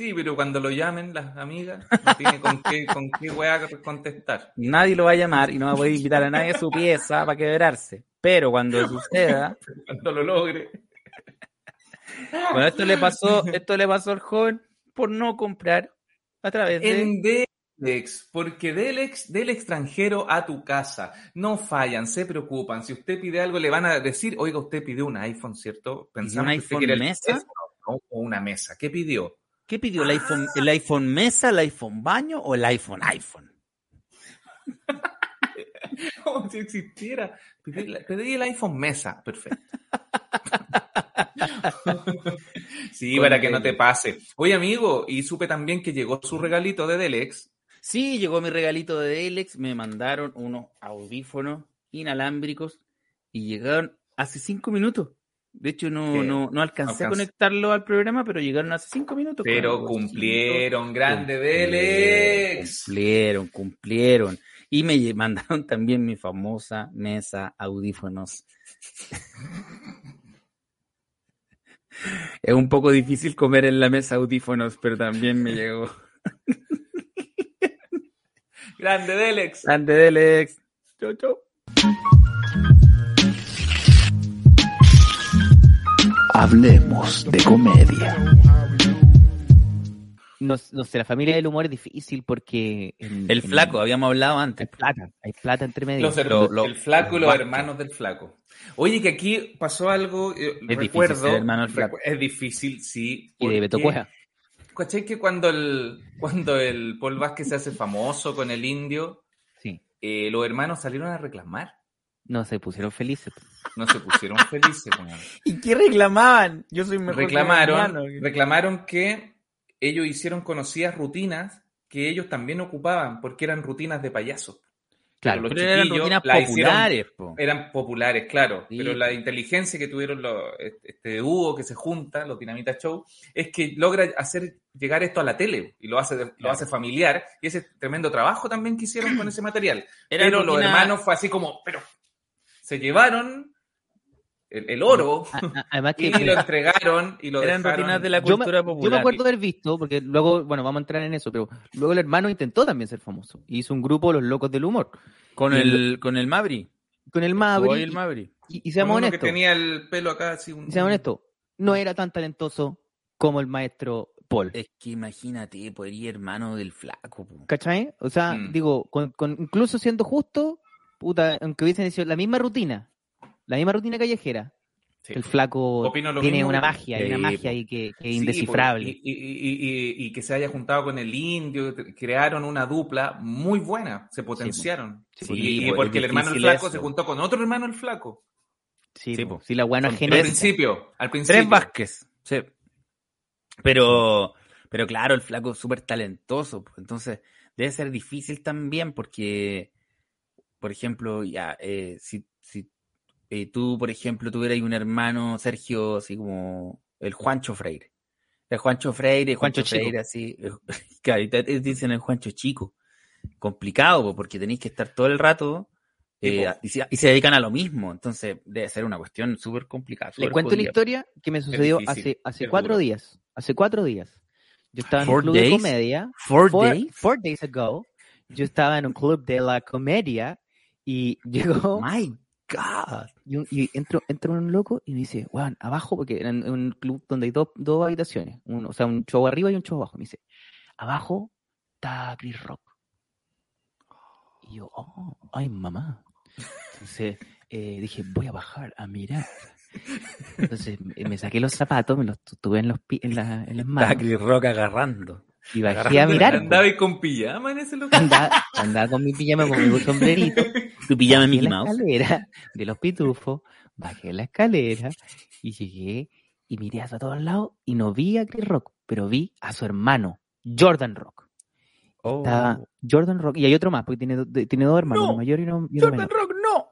[SPEAKER 2] Sí, pero cuando lo llamen las amigas, no tiene con qué, con qué weá contestar.
[SPEAKER 4] Nadie lo va a llamar y no va a poder invitar a nadie a su pieza para quebrarse. Pero cuando suceda,
[SPEAKER 2] Cuando lo logre.
[SPEAKER 4] bueno, esto le pasó, esto le pasó al joven por no comprar a través de
[SPEAKER 2] En Delex, porque Delex, del extranjero a tu casa. No fallan, se preocupan. Si usted pide algo, le van a decir, oiga, usted pidió un iPhone, ¿cierto? Pensamos
[SPEAKER 4] un
[SPEAKER 2] que usted
[SPEAKER 4] iPhone
[SPEAKER 2] quería el
[SPEAKER 4] mesa?
[SPEAKER 2] teléfono, ¿no? O una mesa. ¿Qué pidió?
[SPEAKER 4] ¿Qué pidió el iPhone, el iPhone mesa, el iPhone baño o el iPhone iPhone?
[SPEAKER 2] Como si existiera. Pedí, pedí el iPhone mesa. Perfecto. sí,
[SPEAKER 4] Con
[SPEAKER 2] para que no te pase. Oye, amigo, y supe también que llegó su regalito de Delex.
[SPEAKER 4] Sí, llegó mi regalito de Delex, me mandaron unos audífonos inalámbricos y llegaron hace cinco minutos. De hecho, no, no, no alcancé a conectarlo al programa, pero llegaron hace cinco minutos.
[SPEAKER 2] Pero cumplieron, grande Delex.
[SPEAKER 4] Cumplieron, cumplieron. Y me mandaron también mi famosa mesa audífonos. es un poco difícil comer en la mesa audífonos, pero también me llegó.
[SPEAKER 2] Grande Delex.
[SPEAKER 4] Grande Delex. Chau, chau.
[SPEAKER 1] Hablemos de comedia.
[SPEAKER 3] No, no sé, la familia del humor es difícil porque... en-
[SPEAKER 4] El
[SPEAKER 3] en-
[SPEAKER 4] flaco, habíamos hablado
[SPEAKER 3] Hay
[SPEAKER 4] antes.
[SPEAKER 3] plata, hay plata entre medio.
[SPEAKER 2] Los her-
[SPEAKER 4] Lo- lo-
[SPEAKER 2] el flaco y los hermanos del flaco. Oye, que aquí pasó algo, eh,
[SPEAKER 4] difícil
[SPEAKER 2] recuerdo.
[SPEAKER 4] ser hermano del flaco.
[SPEAKER 2] Es difícil, sí.
[SPEAKER 3] y de Beto Cueja.
[SPEAKER 2] ¿Cachai que cuando el, cuando el Paul Vázquez se hace famoso con el indio,
[SPEAKER 3] Sí.
[SPEAKER 2] eh, los hermanos salieron a reclamar?
[SPEAKER 3] No, se pusieron felices.
[SPEAKER 2] No se pusieron felices.
[SPEAKER 4] ¿Y qué reclamaban? Yo soy mejor que mi
[SPEAKER 2] reclamaron,
[SPEAKER 4] hermano.
[SPEAKER 2] reclamaron que ellos hicieron conocidas rutinas que ellos también ocupaban porque eran rutinas de payasos.
[SPEAKER 3] Claro,
[SPEAKER 2] los
[SPEAKER 4] Pero eran
[SPEAKER 2] chiquillos
[SPEAKER 4] rutinas
[SPEAKER 2] la hicieron-
[SPEAKER 4] populares, po.
[SPEAKER 2] Eran populares, claro,
[SPEAKER 4] Sí.
[SPEAKER 2] pero la inteligencia que tuvieron los, este dúo que se junta, los Dinamita Show, es que logra hacer llegar esto a la tele y lo hace, lo hace familiar y ese tremendo trabajo también que hicieron con ese material.
[SPEAKER 4] Eran
[SPEAKER 2] pero los
[SPEAKER 4] rutina-
[SPEAKER 2] hermanos fue así como, pero se llevaron el, el oro
[SPEAKER 3] Además que...
[SPEAKER 2] y lo entregaron y lo
[SPEAKER 4] Eran
[SPEAKER 2] dejaron.
[SPEAKER 4] rutinas de la
[SPEAKER 3] Yo me,
[SPEAKER 4] cultura
[SPEAKER 3] yo
[SPEAKER 4] popular.
[SPEAKER 3] me acuerdo haber visto, porque luego, bueno, vamos a entrar en eso, pero luego el hermano intentó también ser famoso. Hizo un grupo, Los Locos del Humor,
[SPEAKER 4] Con
[SPEAKER 3] y
[SPEAKER 4] el, con el Mabri.
[SPEAKER 3] con el
[SPEAKER 4] Mabri.
[SPEAKER 3] Y, y seamos
[SPEAKER 2] uno que
[SPEAKER 3] honestos,
[SPEAKER 2] tenía el pelo acá así. Un...
[SPEAKER 3] y seamos honestos, no era tan talentoso como el maestro Paul.
[SPEAKER 4] Es que imagínate, pues eres hermano del flaco. po.
[SPEAKER 3] ¿Cachai? O sea,
[SPEAKER 2] Mm.
[SPEAKER 3] digo, con, con- incluso siendo justo, puta, aunque hubiesen hecho la misma rutina, la misma rutina callejera,
[SPEAKER 2] Sí.
[SPEAKER 3] el flaco tiene
[SPEAKER 2] mismo
[SPEAKER 3] una magia, hay una magia ahí que, que es
[SPEAKER 2] Sí,
[SPEAKER 3] indescifrable.
[SPEAKER 2] Y, y- y- y- y que se haya juntado con el indio, crearon una dupla muy buena, se potenciaron.
[SPEAKER 3] Sí,
[SPEAKER 2] Sí, y porque el hermano
[SPEAKER 4] difícil
[SPEAKER 2] flaco
[SPEAKER 4] eso.
[SPEAKER 2] se juntó con otro hermano el flaco.
[SPEAKER 3] Sí,
[SPEAKER 4] Sí,
[SPEAKER 3] po.
[SPEAKER 4] po.
[SPEAKER 3] Sí, la buena
[SPEAKER 2] Al principio, al principio.
[SPEAKER 4] Tres Vázquez. Sí. Pero, pero claro, el flaco es súper talentoso. Entonces, debe ser difícil también porque, por ejemplo, ya, eh, si, si eh, tú, por ejemplo, tuvieras un hermano, Sergio, así como el Juancho Freire. El Juancho Freire,
[SPEAKER 3] Juancho
[SPEAKER 4] Juancho. Freire, así. Claro, te dicen el Juancho Chico. Complicado, po, porque tenéis que estar todo el rato. Eh, y, se, y se dedican a lo mismo, entonces debe ser una cuestión súper complicada. Súper
[SPEAKER 3] cuento la
[SPEAKER 4] jodida.
[SPEAKER 3] historia que me sucedió
[SPEAKER 2] difícil,
[SPEAKER 3] hace, hace cuatro
[SPEAKER 2] duro.
[SPEAKER 3] días. Hace cuatro días. Yo estaba en
[SPEAKER 4] Four
[SPEAKER 3] un club de
[SPEAKER 4] days?
[SPEAKER 3] comedia.
[SPEAKER 4] Four,
[SPEAKER 3] Four,
[SPEAKER 4] days.
[SPEAKER 3] four days ago, yo estaba en un club de la comedia y llegó
[SPEAKER 4] My God.
[SPEAKER 3] y, un- y entro, entra un loco y me dice, weón, abajo, porque era un club donde hay dos, dos habitaciones, un- o sea, un show arriba y un show abajo. Me dice, abajo está Chris Rock. Y yo, oh, ay, mamá. Entonces eh, dije, voy a bajar a mirar. Entonces me, saqué los zapatos, me los tu- tuve en, los pi- en, la- en las
[SPEAKER 4] Está
[SPEAKER 3] manos
[SPEAKER 4] Chris Rock agarrando.
[SPEAKER 3] y bajé a mirar.
[SPEAKER 2] Andaba ahí con pijama en ese.
[SPEAKER 3] Andaba, andaba con mi pijama, con mi sombrerito.
[SPEAKER 4] Tu pijama
[SPEAKER 3] Bajé
[SPEAKER 4] Mickey
[SPEAKER 3] la
[SPEAKER 4] Mouse.
[SPEAKER 3] escalera de los pitufos, bajé la escalera y llegué y miré hacia todos lados y no vi a Chris Rock, pero vi a su hermano, Jordan Rock.
[SPEAKER 4] Oh.
[SPEAKER 3] Estaba Jordan Rock y hay otro más, porque tiene, tiene dos hermanos,
[SPEAKER 4] No,
[SPEAKER 3] uno mayor y uno, y uno
[SPEAKER 4] Jordan
[SPEAKER 3] menor.
[SPEAKER 4] Rock, no.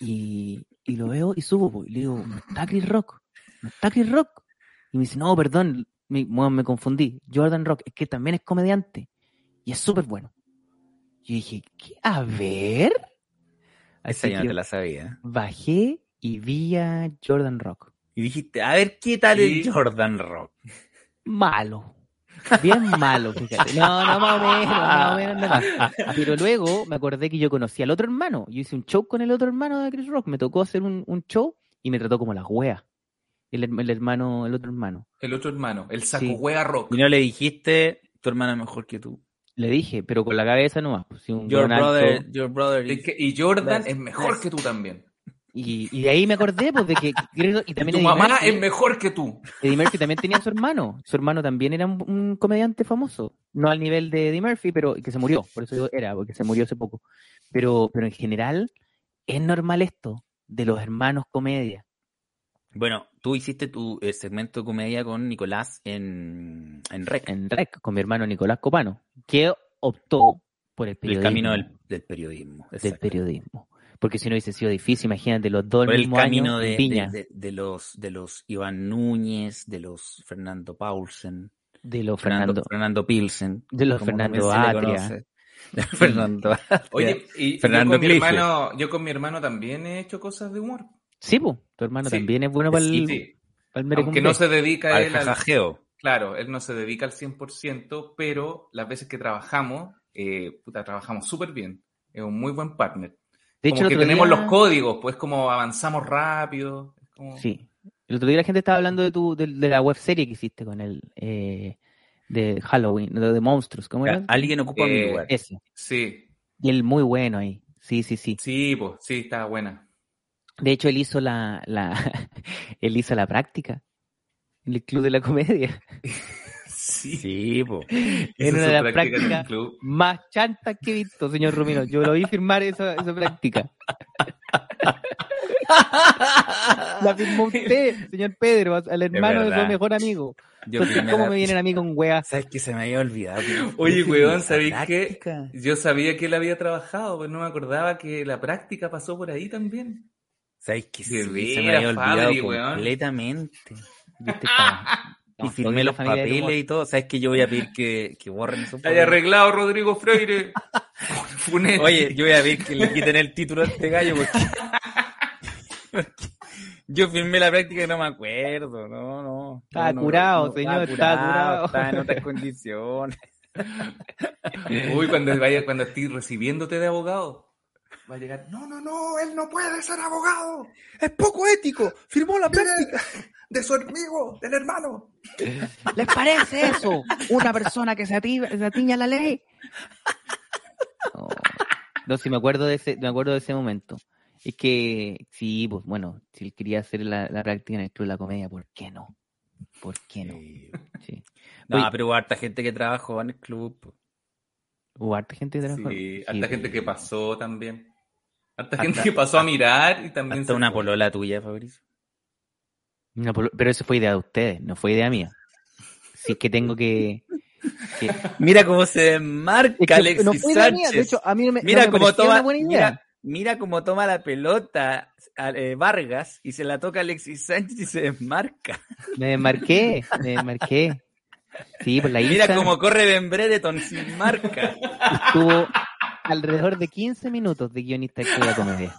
[SPEAKER 3] Y, y lo veo y subo, po, y le digo, no está Chris Rock, no está Chris Rock. Y me dice, no, perdón, me, bueno, me confundí. Jordan Rock es que también es comediante y es súper bueno. Yo dije, ¿qué? A ver.
[SPEAKER 4] Esa
[SPEAKER 3] Así
[SPEAKER 4] ya no
[SPEAKER 3] que
[SPEAKER 4] te la sabía.
[SPEAKER 3] bajé y vi a Jordan Rock.
[SPEAKER 4] Y dijiste, a ver qué tal
[SPEAKER 2] Sí.
[SPEAKER 4] el Jordan Rock.
[SPEAKER 3] Malo. Bien malo, fíjate. No, no, más o menos, más o menos. Pero luego me acordé que yo conocí al otro hermano. Yo hice un show con el otro hermano de Chris Rock. Me tocó hacer un, un show y me trató como la wea. El, herma- el hermano, el otro hermano.
[SPEAKER 2] El otro hermano, el saco
[SPEAKER 3] Sí.
[SPEAKER 2] hueá rock.
[SPEAKER 4] Y no le dijiste, tu hermana es mejor que tú.
[SPEAKER 3] Le dije, pero con la cabeza nomás. pues, sí, un
[SPEAKER 4] Your
[SPEAKER 3] alto.
[SPEAKER 4] brother, your brother
[SPEAKER 2] Es
[SPEAKER 4] is-
[SPEAKER 2] que- y Jordan es mejor
[SPEAKER 4] best.
[SPEAKER 2] que tú también.
[SPEAKER 3] Y, y de ahí me acordé, pues, de que y
[SPEAKER 2] Y
[SPEAKER 3] también
[SPEAKER 2] tu
[SPEAKER 3] Eddie
[SPEAKER 2] mamá
[SPEAKER 3] Murphy-
[SPEAKER 2] es mejor que tú.
[SPEAKER 3] Eddie Murphy también tenía a su hermano. Su hermano también era un, un comediante famoso. No al nivel de Eddie Murphy, pero que se murió. Por eso digo era, porque se murió hace poco. Pero, pero en general, es normal esto de los hermanos comedia.
[SPEAKER 4] Bueno, tú hiciste tu eh, segmento de comedia con Nicolás en, en REC.
[SPEAKER 3] En REC, con mi hermano Nicolás Copano, que optó por el
[SPEAKER 4] el
[SPEAKER 3] periodismo.
[SPEAKER 4] camino del, del periodismo.
[SPEAKER 3] del periodismo. Porque si no hubiese sido difícil, imagínate, los dos
[SPEAKER 4] Por
[SPEAKER 3] el
[SPEAKER 4] el
[SPEAKER 3] mismo
[SPEAKER 4] camino
[SPEAKER 3] año
[SPEAKER 4] de,
[SPEAKER 3] en Viña,
[SPEAKER 4] de- de- de los, de los Iván Núñez, de los Fernando Paulsen,
[SPEAKER 3] de los
[SPEAKER 4] Fernando,
[SPEAKER 3] Fernando,
[SPEAKER 4] Pilsen.
[SPEAKER 3] de los Fernando Atria.
[SPEAKER 4] Fernando.
[SPEAKER 2] Oye, y
[SPEAKER 4] Fernando
[SPEAKER 2] yo, con mi hermano, yo con mi hermano también he hecho cosas de humor.
[SPEAKER 3] Sí, pues, tu hermano
[SPEAKER 2] Sí.
[SPEAKER 3] también es bueno para el,
[SPEAKER 4] Sí,
[SPEAKER 2] Sí.
[SPEAKER 3] para el
[SPEAKER 2] Aunque no se dedica
[SPEAKER 4] Al
[SPEAKER 2] él al,
[SPEAKER 4] jajajeo.
[SPEAKER 2] Claro, él no se dedica al 100%, pero las veces que trabajamos, eh, puta, trabajamos súper bien. Es un muy buen partner.
[SPEAKER 3] De
[SPEAKER 2] como
[SPEAKER 3] hecho,
[SPEAKER 2] que tenemos
[SPEAKER 3] día-
[SPEAKER 2] los códigos, pues como avanzamos rápido. como-
[SPEAKER 3] Sí. El otro día la gente estaba hablando de tu, de, de la web serie que hiciste con él, eh, de Halloween, de, de monstruos, ¿cómo era?
[SPEAKER 4] Alguien ocupa mi
[SPEAKER 2] Eh,
[SPEAKER 4] lugar.
[SPEAKER 3] Ese.
[SPEAKER 2] Sí,
[SPEAKER 3] Y él muy bueno ahí. Sí, sí, sí.
[SPEAKER 2] sí, pues, sí, está buena.
[SPEAKER 3] De hecho, él hizo la, la, él hizo la práctica en el Club de la Comedia.
[SPEAKER 2] Sí,
[SPEAKER 4] Sí, po.
[SPEAKER 3] En una de las prácticas
[SPEAKER 2] club.
[SPEAKER 3] más chantas que he visto, señor Romino. Yo lo vi firmar esa, esa práctica. La firmó usted, señor Pedro, al hermano de su mejor amigo.
[SPEAKER 4] Yo
[SPEAKER 3] Entonces, ¿cómo me vienen a mí con weas?
[SPEAKER 4] ¿Sabes que se me había olvidado? que-
[SPEAKER 2] Oye,
[SPEAKER 4] que
[SPEAKER 2] weón, ¿sabéis qué?
[SPEAKER 4] práctica.
[SPEAKER 2] Yo sabía que él había trabajado, pero no me acordaba que la práctica pasó por ahí también.
[SPEAKER 4] ¿Sabes sí?
[SPEAKER 2] De
[SPEAKER 4] Se me había olvidado
[SPEAKER 2] Fabri,
[SPEAKER 4] completamente. Y firmé los papeles y todo. ¿Sabes que yo voy a pedir que, que borren eso?
[SPEAKER 2] Hay arreglado Rodrigo Freire.
[SPEAKER 4] Oye, yo voy a pedir que le quiten el título a este gallo porque... porque yo firmé la práctica y no me acuerdo, no, no.
[SPEAKER 3] Estaba
[SPEAKER 4] No,
[SPEAKER 3] curado,
[SPEAKER 4] no,
[SPEAKER 3] señor, estaba curado.
[SPEAKER 4] Estaba en otras condiciones.
[SPEAKER 2] Uy, cuando vaya, cuando estés recibiéndote de abogado, va a llegar. No, no, no, él no puede ser abogado.
[SPEAKER 4] Es poco ético, firmó la práctica.
[SPEAKER 2] De su amigo, del hermano.
[SPEAKER 3] ¿Les parece eso? Una persona que se atiña, se atiña a la ley. No, no, sí me acuerdo de ese, me acuerdo de ese momento. Es que, sí, pues bueno, si él quería hacer la, la práctica en el Club de la Comedia, ¿por qué no? ¿Por qué no? Sí.
[SPEAKER 4] No,
[SPEAKER 3] Oye,
[SPEAKER 4] pero hubo harta gente que trabajó en el club.
[SPEAKER 3] Hubo harta gente que trabajó.
[SPEAKER 2] Sí,
[SPEAKER 3] Sí,
[SPEAKER 2] harta gente que pasó también. Harta
[SPEAKER 4] Hasta-
[SPEAKER 2] gente que pasó a mirar y también
[SPEAKER 4] Hasta
[SPEAKER 2] se
[SPEAKER 4] una
[SPEAKER 2] fue.
[SPEAKER 4] polola tuya, Fabricio.
[SPEAKER 3] No, pero eso fue idea de ustedes, no fue idea mía. Si es que tengo que... que-
[SPEAKER 4] Mira cómo se desmarca
[SPEAKER 3] Es que
[SPEAKER 4] Alexis
[SPEAKER 3] no fue idea mía, de hecho, a mí no me, no
[SPEAKER 4] Mira
[SPEAKER 3] me
[SPEAKER 4] cómo toma,
[SPEAKER 3] una buena idea.
[SPEAKER 4] mira, mira cómo toma la pelota eh, Vargas y se la toca Alexis Sánchez y se desmarca.
[SPEAKER 3] Me desmarqué, me desmarqué. Sí, pues la
[SPEAKER 4] Mira cómo corre Ben Bredeton sin marca.
[SPEAKER 3] estuvo alrededor de 15 minutos de guionista de la Comedia.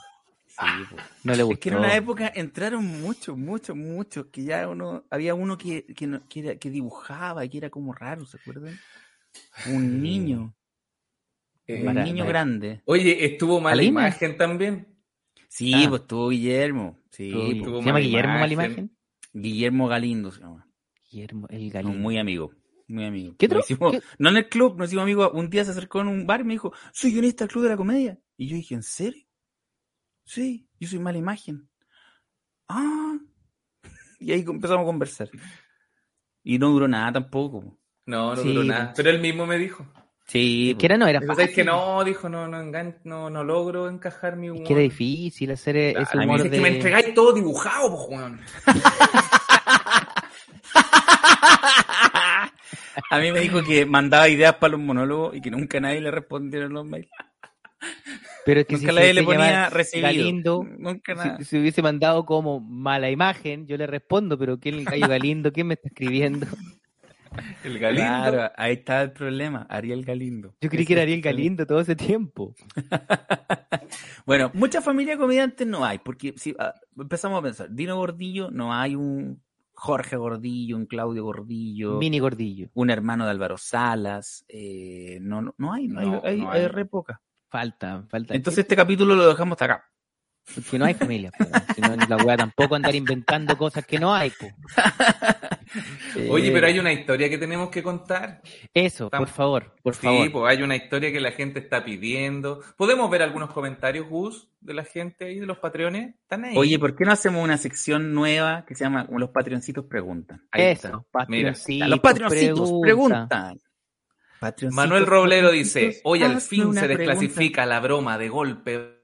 [SPEAKER 4] Sí, po.
[SPEAKER 3] No le gustó.
[SPEAKER 4] Es que en una época entraron muchos, muchos, muchos, que ya uno, había uno que, que, no- que, era- que dibujaba y que era como raro, ¿se acuerdan? Un niño,
[SPEAKER 2] Eh,
[SPEAKER 4] un niño
[SPEAKER 3] para-
[SPEAKER 4] grande.
[SPEAKER 2] Oye, estuvo mala
[SPEAKER 3] Alina.
[SPEAKER 2] imagen también.
[SPEAKER 4] Sí,
[SPEAKER 3] Ah.
[SPEAKER 4] pues tuvo Guillermo. Sí,
[SPEAKER 3] Estuvo-
[SPEAKER 2] estuvo
[SPEAKER 3] ¿Se llama Guillermo
[SPEAKER 2] imagen.
[SPEAKER 3] Malimagen?
[SPEAKER 4] Guillermo Galindo se llama.
[SPEAKER 3] Guillermo, el
[SPEAKER 4] No,
[SPEAKER 3] Galindo.
[SPEAKER 4] muy amigo, muy amigo.
[SPEAKER 3] ¿Qué
[SPEAKER 4] Nos
[SPEAKER 3] otro?
[SPEAKER 4] hicimos-
[SPEAKER 3] ¿Qué?
[SPEAKER 4] No en el club, nos hicimos amigos. Un día se acercó en un bar y me dijo, soy guionista del Club de la Comedia. Y yo dije, ¿en serio? Sí, yo soy mala imagen. Ah. Y ahí empezamos a conversar. Y no duró nada tampoco.
[SPEAKER 2] No, no
[SPEAKER 3] Sí,
[SPEAKER 2] duró nada. Pero él mismo me dijo.
[SPEAKER 4] Sí,
[SPEAKER 3] Que era, no, era
[SPEAKER 2] Dijo,
[SPEAKER 3] fácil.
[SPEAKER 2] "¿Sabes que no, dijo, no, no, no, no logro encajar mi humor.
[SPEAKER 3] Es que era difícil hacer e-
[SPEAKER 2] Claro,
[SPEAKER 3] ese humor de...
[SPEAKER 2] que me entregáis todo dibujado, pues, weón.
[SPEAKER 4] A mí me dijo que mandaba ideas para los monólogos y que nunca nadie le respondiera en los mails.
[SPEAKER 3] Pero es que
[SPEAKER 4] Nunca
[SPEAKER 3] si
[SPEAKER 4] nadie
[SPEAKER 3] se
[SPEAKER 4] le ponía recibido.
[SPEAKER 3] Galindo,
[SPEAKER 4] Nunca nada.
[SPEAKER 3] si, si hubiese mandado como mala imagen, yo le respondo, pero ¿quién es el gallo Galindo? ¿Quién me está escribiendo?
[SPEAKER 2] El Galindo.
[SPEAKER 4] Claro, ahí está el problema. Ariel Galindo.
[SPEAKER 3] Yo creí que era Ariel Galindo todo ese tiempo.
[SPEAKER 4] Bueno, mucha familia comediantes no hay, porque si ah, empezamos a pensar, Dino Gordillo, no hay un Jorge Gordillo, un Claudio Gordillo,
[SPEAKER 3] Mini gordillo.
[SPEAKER 4] un hermano de Álvaro Salas, eh, no, no, no hay, no,
[SPEAKER 2] No,
[SPEAKER 4] hay, hay, hay
[SPEAKER 2] hay.
[SPEAKER 4] re poca.
[SPEAKER 3] Falta, falta.
[SPEAKER 4] Entonces este capítulo lo dejamos hasta acá.
[SPEAKER 3] Porque no hay familia. po. Si no, la weá tampoco andar inventando cosas que no hay. po.
[SPEAKER 2] Oye, pero hay una historia que tenemos que contar.
[SPEAKER 3] Eso,
[SPEAKER 2] Estamos-
[SPEAKER 3] por favor, por
[SPEAKER 2] Sí,
[SPEAKER 3] favor.
[SPEAKER 2] pues hay una historia que la gente está pidiendo. ¿Podemos ver algunos comentarios, Gus, de la gente ahí, de los patreones? ¿Están ahí?
[SPEAKER 4] Oye, ¿por qué no hacemos una sección nueva que se llama Los Patreoncitos Preguntan?
[SPEAKER 2] Ahí
[SPEAKER 3] Eso,
[SPEAKER 2] está.
[SPEAKER 3] patroncitos,
[SPEAKER 4] Los Patreoncitos
[SPEAKER 3] pregunta.
[SPEAKER 4] preguntan.
[SPEAKER 2] Manuel Roblero dice, hoy al fin se
[SPEAKER 4] pregunta".
[SPEAKER 2] desclasifica la broma de golpe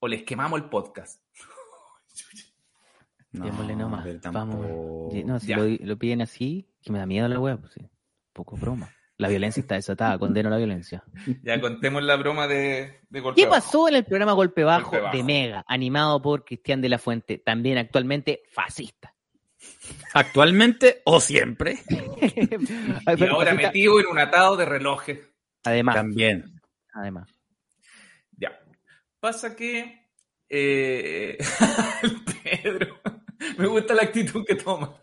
[SPEAKER 2] o les quemamos el podcast.
[SPEAKER 4] No,
[SPEAKER 3] Démosle nomás. Vamos. No, si lo, lo piden así, que me da miedo la weá, pues sí. Poco broma. La violencia está desatada, condeno la violencia.
[SPEAKER 2] Ya contemos la broma de, de golpe
[SPEAKER 3] ¿Qué
[SPEAKER 2] bajo.
[SPEAKER 3] pasó en el programa Golpe Bajo,
[SPEAKER 2] Golpe Bajo.
[SPEAKER 3] de Mega, animado por Cristian de la Fuente, también actualmente fascista?
[SPEAKER 4] ¿Actualmente o siempre?
[SPEAKER 2] Y ahora metido en un atado de relojes.
[SPEAKER 3] Además,
[SPEAKER 4] También.
[SPEAKER 3] además.
[SPEAKER 2] Ya. Pasa que eh, Pedro, me gusta la actitud que toma.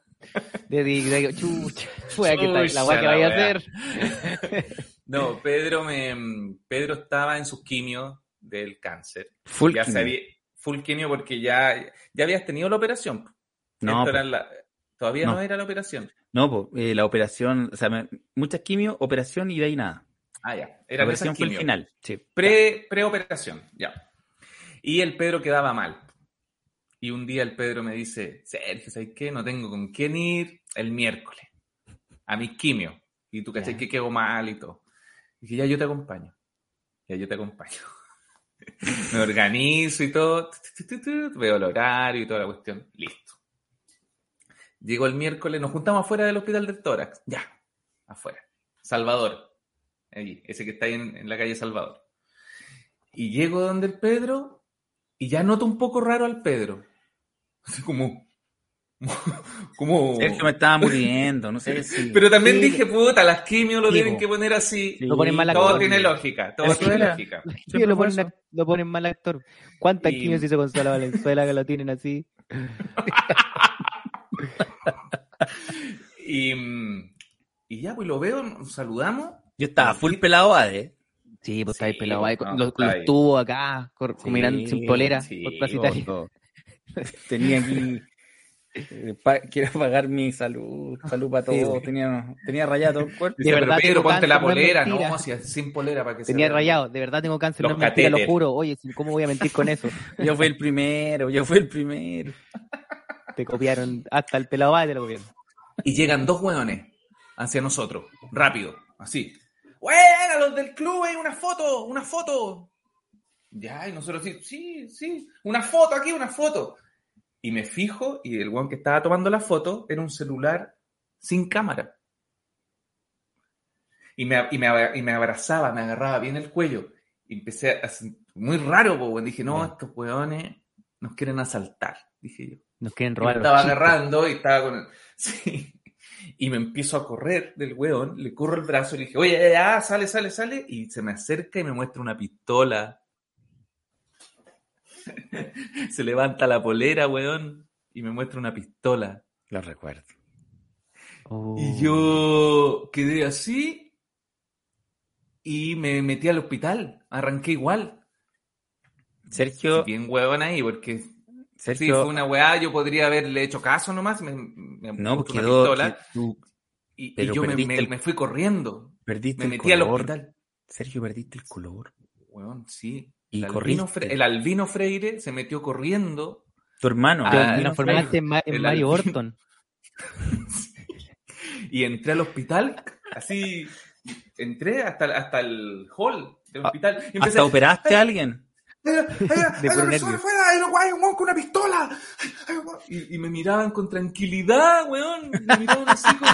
[SPEAKER 3] De, de- de- chucha, fue que tal- la
[SPEAKER 2] Chucha,
[SPEAKER 3] que vaya a
[SPEAKER 2] la
[SPEAKER 3] hacer.
[SPEAKER 2] No, Pedro me Pedro estaba en sus quimios del cáncer.
[SPEAKER 4] Full
[SPEAKER 2] ya
[SPEAKER 4] quimio.
[SPEAKER 2] full quimio porque ya, ya habías tenido la operación.
[SPEAKER 4] No,
[SPEAKER 2] Esto
[SPEAKER 4] po.
[SPEAKER 2] era la- todavía no.
[SPEAKER 4] No.
[SPEAKER 2] era la operación.
[SPEAKER 4] No, po, eh, la operación, o sea, me- muchas quimio, operación y de ahí nada.
[SPEAKER 2] Ah, ya.
[SPEAKER 4] La
[SPEAKER 2] Era
[SPEAKER 4] operación fue el final. Sí.
[SPEAKER 2] Pre, preoperación, ya. Y el Pedro quedaba mal. Y un día el Pedro me dice, Sergio, ¿sabes qué? No tengo con quién ir el miércoles a mis quimios. Y tú cachai
[SPEAKER 3] Ya.
[SPEAKER 2] que quedo mal y todo. Y dije, ya yo te acompaño. Ya yo te acompaño. me organizo y todo. Veo el horario y toda la cuestión. Listo. Llegó el miércoles, nos juntamos afuera del hospital del tórax. Ya, afuera. Salvador. Allí, ese que está ahí en, en la calle Salvador. Y llego donde el Pedro y ya noto un poco raro al Pedro. Así como. como
[SPEAKER 4] Sergio me estaba muriendo, no sé si.
[SPEAKER 2] Pero también
[SPEAKER 3] Sí.
[SPEAKER 2] dije, puta, las quimios lo
[SPEAKER 3] Sí,
[SPEAKER 2] tienen
[SPEAKER 3] po.
[SPEAKER 2] que poner así.
[SPEAKER 4] Sí,
[SPEAKER 3] Lo ponen mal
[SPEAKER 2] Todo
[SPEAKER 3] actor.
[SPEAKER 2] tiene lógica, todo tiene lógica.
[SPEAKER 3] Lo ponen, lo ponen mal actor. ¿Cuántas
[SPEAKER 2] Y-
[SPEAKER 3] quimios hizo Gonzalo Valenzuela que lo tienen así?
[SPEAKER 2] Y, mm, y ya, pues lo veo, nos saludamos.
[SPEAKER 4] Yo estaba full pelado Ade.
[SPEAKER 3] Sí, pues
[SPEAKER 2] Sí,
[SPEAKER 3] pelado ahí,
[SPEAKER 2] no,
[SPEAKER 3] con los, tubos acá, mirando sin polera,
[SPEAKER 2] sí,
[SPEAKER 3] por.
[SPEAKER 4] Todo. Tenía aquí. eh, pa- quiero pagar mi salud, salud para
[SPEAKER 3] Sí,
[SPEAKER 4] todos. tenía, tenía rayado todo el cuerpo.
[SPEAKER 2] Dice,
[SPEAKER 3] verdad
[SPEAKER 2] pero Pedro, ponte la
[SPEAKER 3] cáncer, no
[SPEAKER 2] polera. No, si es sin polera para que se
[SPEAKER 3] Tenía rayado, de verdad tengo cáncer,
[SPEAKER 2] Los
[SPEAKER 3] no es mentira, lo juro. Oye, ¿cómo voy a mentir con eso?
[SPEAKER 4] Yo fui el primero, yo fui el primero.
[SPEAKER 3] Te copiaron, hasta el pelado va te lo copiaron.
[SPEAKER 2] Y llegan dos hueones hacia nosotros, rápido, así. ¡Buena, los del club! ¡Hay una foto! ¡Una foto! Ya, y nosotros sí, sí, sí, una foto aquí, una foto. Y me fijo, y el hueón que estaba tomando la foto era un celular sin cámara. Y me, y me, y me abrazaba, me agarraba bien el cuello. Y empecé a... Muy raro, po, weón. Dije, no,
[SPEAKER 3] Ya.
[SPEAKER 2] estos hueones nos quieren asaltar, dije yo.
[SPEAKER 3] Nos quieren
[SPEAKER 2] Y me
[SPEAKER 3] robar.
[SPEAKER 2] estaba agarrando y estaba con el... Sí. Y me empiezo a correr del weón, le corro el brazo y le dije, oye, ya, sale, sale, sale. Y se me acerca y me muestra una pistola. se levanta la polera, weón, y me muestra una pistola.
[SPEAKER 4] Lo recuerdo.
[SPEAKER 3] Oh.
[SPEAKER 2] Y yo quedé así y me metí al hospital. Arranqué igual.
[SPEAKER 4] Sergio,
[SPEAKER 2] Bien huevón ahí, porque sí,
[SPEAKER 4] Sergio,
[SPEAKER 2] fue una weá, yo podría haberle hecho caso nomás. Me, me
[SPEAKER 4] no, quedó.
[SPEAKER 2] pistola.
[SPEAKER 4] que tú
[SPEAKER 2] Y, yo me,
[SPEAKER 4] perdiste
[SPEAKER 2] me-
[SPEAKER 4] el-
[SPEAKER 2] me fui corriendo.
[SPEAKER 4] perdiste
[SPEAKER 2] Me
[SPEAKER 4] el
[SPEAKER 2] metí al
[SPEAKER 4] color.
[SPEAKER 2] hospital.
[SPEAKER 4] Sergio, perdiste el color.
[SPEAKER 2] Weón, sí.
[SPEAKER 4] Y
[SPEAKER 2] el, Albino el Freire se metió corriendo
[SPEAKER 4] Tu hermano.
[SPEAKER 3] Te transformaste en, Mario. Orton.
[SPEAKER 2] Y entré al hospital, así, entré hasta, hasta el hall del
[SPEAKER 4] Ah,
[SPEAKER 2] hospital. Y empecé,
[SPEAKER 4] ¿Hasta operaste a alguien?
[SPEAKER 2] "Hay- hay- hay
[SPEAKER 3] De
[SPEAKER 2] una
[SPEAKER 3] puro
[SPEAKER 2] persona
[SPEAKER 3] nervio.
[SPEAKER 2] afuera, hay un weón con una pistola. Hay un weón". Y, y me miraban con tranquilidad, weón. Me miraban así como...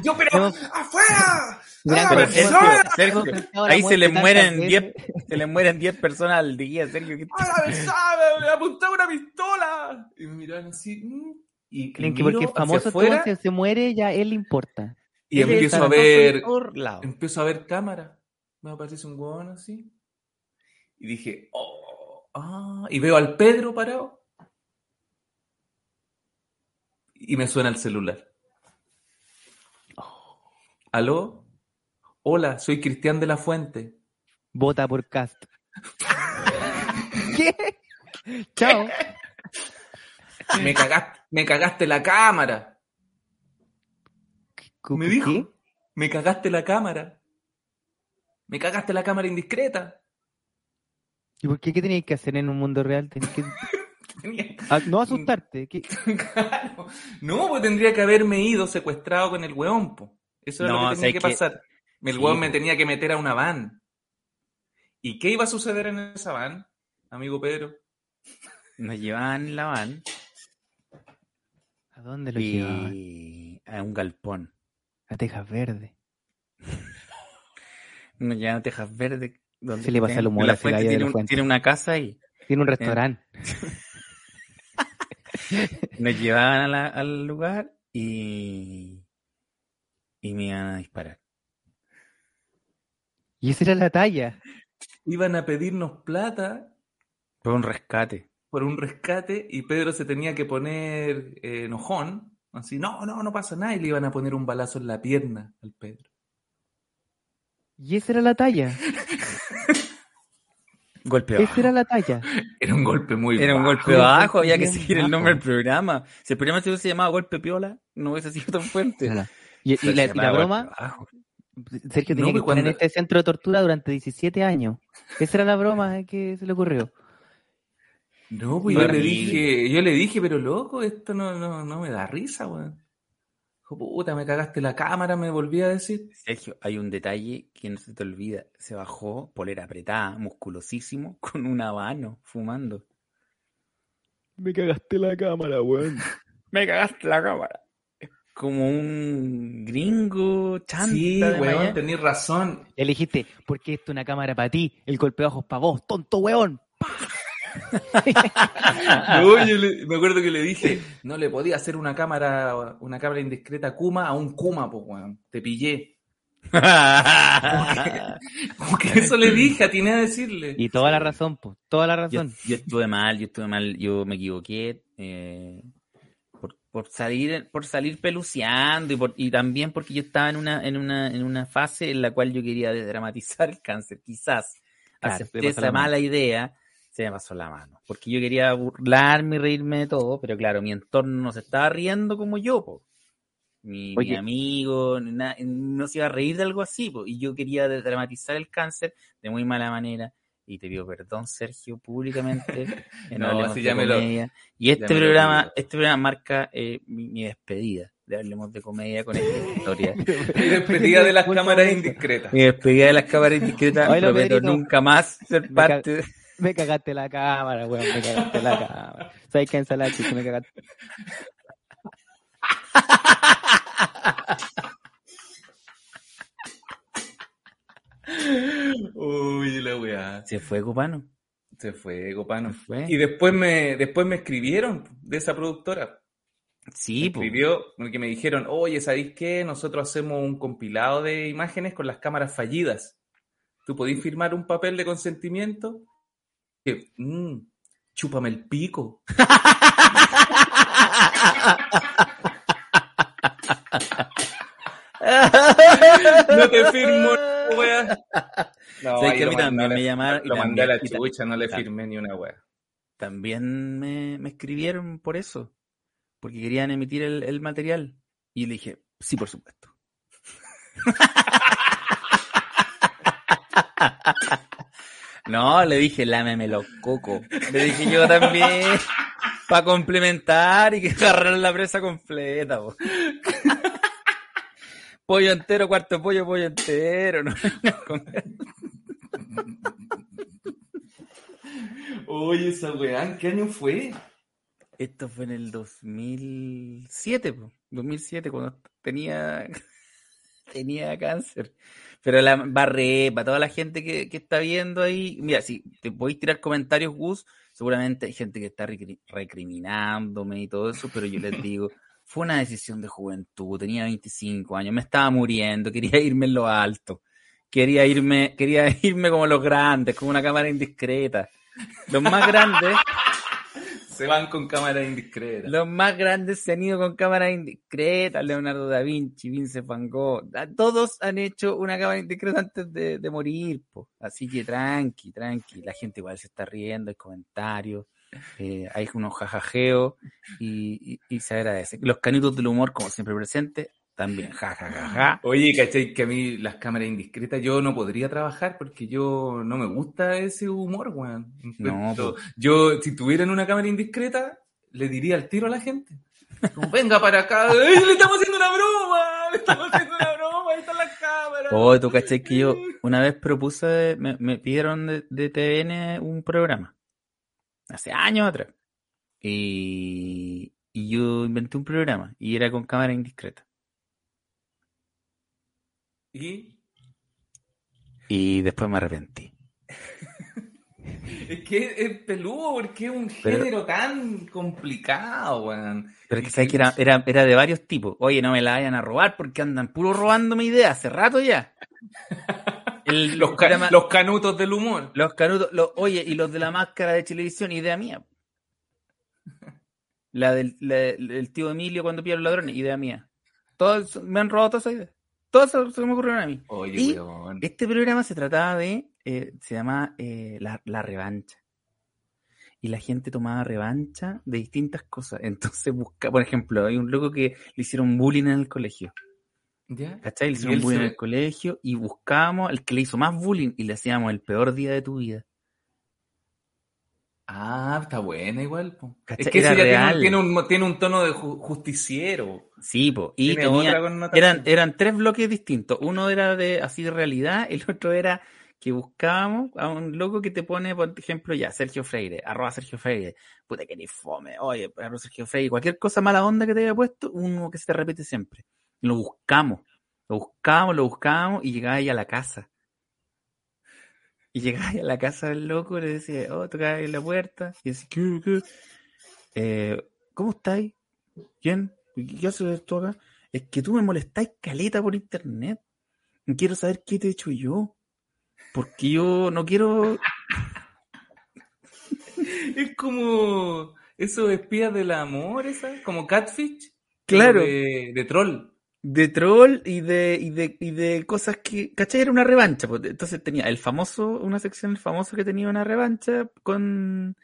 [SPEAKER 2] Y yo, pero. ¡afuera!
[SPEAKER 3] Mira,
[SPEAKER 2] ¡Ah, persona!
[SPEAKER 4] Sergio, Sergio,
[SPEAKER 3] la
[SPEAKER 4] ahí se le mueren
[SPEAKER 3] tantas
[SPEAKER 4] 10
[SPEAKER 3] veces.
[SPEAKER 4] se le mueren 10 personas al día, Sergio. ¿qué te-
[SPEAKER 2] ¡A la besada! ¡Me apuntaba una pistola! Y me miraban así... mm, Y,
[SPEAKER 3] Creen que porque es famoso weón, si se muere, ya él importa.
[SPEAKER 2] y
[SPEAKER 4] Él
[SPEAKER 2] empiezo a ver... empiezo a ver cámara. Me aparece un huevón así. Y dije, oh, ah, y veo al Pedro parado. Y me suena el celular. ¿Aló? Hola, soy Cristian de la Fuente.
[SPEAKER 3] Vota por Cast. ¿Qué? Chao.
[SPEAKER 2] Me cagaste, me cagaste la cámara. Me
[SPEAKER 3] ¿Qué?
[SPEAKER 2] dijo, me cagaste la cámara. Me cagaste la cámara indiscreta.
[SPEAKER 3] ¿Y por qué? ¿Qué tenías que hacer en un mundo real? Tenías que...
[SPEAKER 2] Tenía-
[SPEAKER 3] Ah, no asustarte. ¿qué?
[SPEAKER 2] Claro. No, pues tendría que haberme ido secuestrado con el weón, po. Eso era
[SPEAKER 4] No,
[SPEAKER 2] lo que tenía
[SPEAKER 4] ¿sabes
[SPEAKER 2] que pasar. El
[SPEAKER 4] Sí,
[SPEAKER 2] weón
[SPEAKER 4] po.
[SPEAKER 2] me tenía que meter a una van. ¿Y qué iba a suceder en esa van, amigo Pedro?
[SPEAKER 4] Nos llevaban en la van
[SPEAKER 3] ¿A dónde lo llevaban?
[SPEAKER 4] y a un galpón.
[SPEAKER 3] A Tejas Verde.
[SPEAKER 4] Nos llevaban a Tejas Verde. Donde
[SPEAKER 3] Se le pasa el humor a
[SPEAKER 4] fuente tiene, un- tiene una casa y
[SPEAKER 3] Tiene un restaurante.
[SPEAKER 4] nos llevaban a la- al lugar y, y me iban a disparar.
[SPEAKER 3] Y esa era la talla.
[SPEAKER 2] Iban a pedirnos plata
[SPEAKER 4] Fue un rescate.
[SPEAKER 2] por un rescate y Pedro se tenía que poner eh, enojón. Así, no, no, no pasa nada. Y le iban a poner un balazo en la pierna al Pedro.
[SPEAKER 3] Y esa era la talla.
[SPEAKER 4] Golpe
[SPEAKER 3] Esa
[SPEAKER 4] bajo.
[SPEAKER 3] era la talla.
[SPEAKER 2] Era un golpe muy
[SPEAKER 4] Era un
[SPEAKER 2] bajo.
[SPEAKER 4] golpe bajo, había que seguir el nombre del programa. Si el programa se hubiese llamado Golpe Piola, no hubiese sido tan fuerte.
[SPEAKER 3] Y, y
[SPEAKER 4] Pero
[SPEAKER 3] la, y la broma, Sergio
[SPEAKER 2] No,
[SPEAKER 3] tenía que
[SPEAKER 2] pues
[SPEAKER 3] estar en
[SPEAKER 2] cuando-
[SPEAKER 3] este centro de tortura durante 17 años. Esa era la broma eh, que se le ocurrió.
[SPEAKER 2] No, pues yo le dije, yo le dije, pero loco, esto no, no, no me da risa, weón. Puta, me cagaste la cámara, me volví a decir.
[SPEAKER 4] Sergio, hay un detalle que no se te olvida. Se bajó, polera apretada, musculosísimo, con un habano, fumando.
[SPEAKER 3] Me cagaste la cámara, weón.
[SPEAKER 4] Me cagaste la cámara. Como un gringo chanta.
[SPEAKER 2] Sí,
[SPEAKER 4] de
[SPEAKER 2] weón, tenés razón.
[SPEAKER 3] Le dijiste, porque esto es una cámara para ti, el golpe bajo es para vos, tonto weón.
[SPEAKER 2] No, yo le- me acuerdo que le dije, no le podía hacer una cámara, una cámara indiscreta a Kuma a un Kuma, pues, weón. Te pillé. Como que eso le dije, atiné a decirle.
[SPEAKER 3] Y toda la razón, pues, toda la
[SPEAKER 4] yo,
[SPEAKER 3] razón.
[SPEAKER 4] yo estuve mal, yo estuve mal, yo me equivoqué. eh, por, salir, por salir peluceando y, por- y también porque yo estaba en una, en una, en una fase en la cual yo quería dramatizar el cáncer. Quizás
[SPEAKER 3] Claro,
[SPEAKER 4] acepté esa
[SPEAKER 3] mano.
[SPEAKER 4] mala idea, se me pasó la mano. Porque yo quería burlarme y reírme de todo, pero claro, mi entorno no se estaba riendo como yo, po. Mi, mi amigo na- no se iba a reír de algo así, po. y yo quería dramatizar el cáncer de muy mala manera. Y te pido perdón, Sergio, públicamente. en
[SPEAKER 2] No,
[SPEAKER 4] Hablemos
[SPEAKER 2] sí,
[SPEAKER 4] de
[SPEAKER 2] ya me lo-
[SPEAKER 4] Comedia. Y este
[SPEAKER 2] me
[SPEAKER 4] programa, este programa marca eh, mi, mi despedida de Hablemos de Comedia con esta historia.
[SPEAKER 2] Mi despedida de las cámaras indiscretas.
[SPEAKER 4] Mi despedida de las cámaras indiscretas.
[SPEAKER 3] Oye, lo
[SPEAKER 4] prometo
[SPEAKER 3] Pedrito.
[SPEAKER 4] nunca más ser
[SPEAKER 3] Me
[SPEAKER 4] parte. de-
[SPEAKER 3] Me cagaste la cámara, weón, me cagaste la cámara. ¿Sabes qué ensalada chico? Me cagaste.
[SPEAKER 2] Uy, la weá.
[SPEAKER 4] Se fue, Copano.
[SPEAKER 2] Se fue, Copano.
[SPEAKER 4] Se fue.
[SPEAKER 2] Y después me, después me escribieron de esa productora.
[SPEAKER 4] Sí, po.
[SPEAKER 2] escribió porque me dijeron, oye, ¿sabéis qué? Nosotros hacemos un compilado de imágenes con las cámaras fallidas. ¿Tú podés firmar un papel de consentimiento? Que, mm, chúpame el pico. No te firmo, wea. No,
[SPEAKER 4] ¿Sabes
[SPEAKER 2] ahí
[SPEAKER 4] que a
[SPEAKER 2] lo
[SPEAKER 4] mí
[SPEAKER 2] mandé
[SPEAKER 4] también me llamaron
[SPEAKER 2] Lo mandé a la chucha, no le firmé ni una wea.
[SPEAKER 4] También me, me escribieron por eso. Porque querían emitir el, el material. Y le dije, sí, por supuesto. No, le dije, lámeme los cocos. Le dije yo también. Para complementar y que agarrar la presa completa. po. pollo entero, cuarto pollo, pollo entero. ¿no?
[SPEAKER 2] Oye, esa weá, ¿en qué año fue?
[SPEAKER 4] Esto fue en el 2007, po. 2007, cuando tenía, tenía cáncer. Pero la barré, para toda la gente que, que está viendo ahí, mira, si te podéis tirar comentarios, Gus, seguramente hay gente que está recri- recriminándome y todo eso, pero yo les digo, fue una decisión de juventud, tenía 25 años, me estaba muriendo, quería irme en lo alto, quería irme, quería irme como los grandes, con una cámara indiscreta. Los más grandes,
[SPEAKER 2] Se van con cámara indiscreta.
[SPEAKER 4] los más grandes se han ido con cámaras indiscretas, Leonardo da Vinci, Vincent Van Gogh, a- todos han hecho una cámara indiscreta antes de, de morir, po. así que tranqui, tranqui, la gente igual se está riendo, hay comentarios, eh, hay unos jajajeos y, y- y se agradece. Los canutos del humor, como siempre presentes, también jajajaja.
[SPEAKER 2] Oye, ¿cachai? Que a mí las cámaras indiscretas yo no podría trabajar porque yo no me gusta ese humor, weón.
[SPEAKER 4] No,
[SPEAKER 2] Yo, si tuvieran una cámara indiscreta, le diría al tiro a la gente. Como, Venga para acá, ¡Ey, le estamos haciendo una broma, le estamos haciendo una broma, ahí están las cámaras.
[SPEAKER 4] Oh, tú cachai que yo una vez propuse, me, me pidieron de, de TVN un programa. Hace años atrás. Y, y yo inventé un programa y era con cámara indiscreta.
[SPEAKER 2] Y
[SPEAKER 4] Y después me arrepentí.
[SPEAKER 2] es que es peludo porque es un
[SPEAKER 4] Pero-
[SPEAKER 2] género tan complicado, weón.
[SPEAKER 4] Pero es que sabes que era, era, era de varios tipos. Oye, no me la vayan a robar porque andan puro robándome ideas hace rato ya. El
[SPEAKER 2] Los, ca- los canutos del humor.
[SPEAKER 4] Los canutos, los- oye, y los de la máscara de televisión, idea mía. La del la- el tío Emilio cuando pilla a los ladrones, idea mía. Todos me han robado todas esas ideas. Todas se, se me ocurrieron a mí.
[SPEAKER 2] Oye,
[SPEAKER 4] Y-
[SPEAKER 2] weón.
[SPEAKER 4] Este programa se trataba de, eh, se llama eh, la, la revancha. Y la gente tomaba revancha de distintas cosas. Entonces busca, por ejemplo, hay un loco que le hicieron bullying en el colegio.
[SPEAKER 2] ¿Ya?
[SPEAKER 4] ¿Cachai? Le hicieron bullying
[SPEAKER 2] se-
[SPEAKER 4] en el colegio y buscábamos el que le hizo más bullying y le hacíamos el peor día de tu vida.
[SPEAKER 2] Ah, está buena igual. po. Es que
[SPEAKER 4] Era
[SPEAKER 2] ese ya tiene un,
[SPEAKER 4] real.
[SPEAKER 2] tiene, un, tiene un tono de ju- justiciero.
[SPEAKER 4] Sí, po. Y tenía, eran, eran tres bloques distintos. Uno era de así de realidad, el otro era que buscábamos a un loco que te pone, por ejemplo, ya, Sergio Freire, arroba Sergio Freire, puta que ni fome, oye, arroba Sergio Freire, cualquier cosa mala onda que te haya puesto, uno que se te repite siempre. Lo buscamos, lo buscamos, lo buscamos y llegaba ahí a la casa. Y llegaba a la casa del loco y le decía, oh, tocaba en la puerta y decía, ¿qué, qué? Eh, ¿cómo estáis? ¿Quién? ¿Qué haces esto acá? Es que tú me molestáis caleta por internet. Quiero saber qué te he hecho yo. Porque yo no quiero.
[SPEAKER 2] Es como esos espías del amor, esa, como Catfish.
[SPEAKER 4] Claro.
[SPEAKER 2] de troll.
[SPEAKER 4] De troll y de, y de, y de cosas que. ¿Cachai? Era una revancha. pues. Entonces tenía el famoso, una sección el famoso que tenía una revancha con,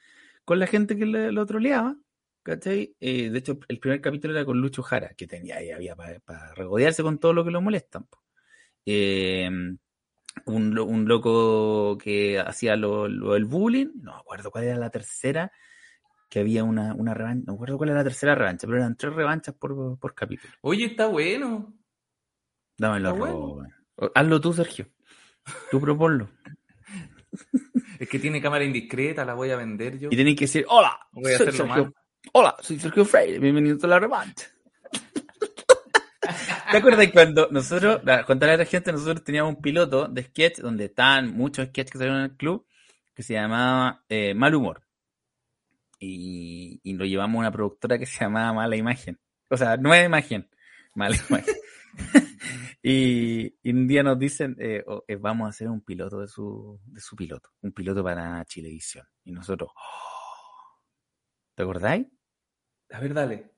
[SPEAKER 4] con la gente que le- lo troleaba. ¿Cachai? Eh, de hecho, el primer capítulo era con Lucho Jara, que tenía ahí había para regodearse con todo lo que lo molestan. Eh, un, lo- un loco que hacía lo, lo del bullying, no me acuerdo cuál era la tercera, que había una, una revancha, no me acuerdo cuál era la tercera revancha, pero eran tres revanchas por, por capítulo.
[SPEAKER 2] Oye, está bueno.
[SPEAKER 4] Dame la
[SPEAKER 2] Está bueno.
[SPEAKER 4] Hazlo tú, Sergio. Tú proponlo.
[SPEAKER 2] Es que tiene cámara indiscreta, la voy a vender yo.
[SPEAKER 4] Y tenéis que decir, hola,
[SPEAKER 2] Voy a
[SPEAKER 4] soy Sergio.
[SPEAKER 2] mal.
[SPEAKER 4] Hola, soy Sergio Freire, bienvenido a la revancha. ¿Te acuerdas cuando nosotros, para contarle a la gente, nosotros teníamos un piloto de sketch donde estaban muchos sketches que salieron en el club que se llamaba eh, Mal Humor? Y, y lo llevamos a una productora que se llamaba Mala Imagen. O sea, Nueva Imagen. Mala Imagen. y, y un día nos dicen, eh, oh, eh, vamos a hacer un piloto de su, de su piloto. Un piloto para Chilevisión. Y nosotros, "Oh". ¿te acordáis?
[SPEAKER 2] A ver, dale.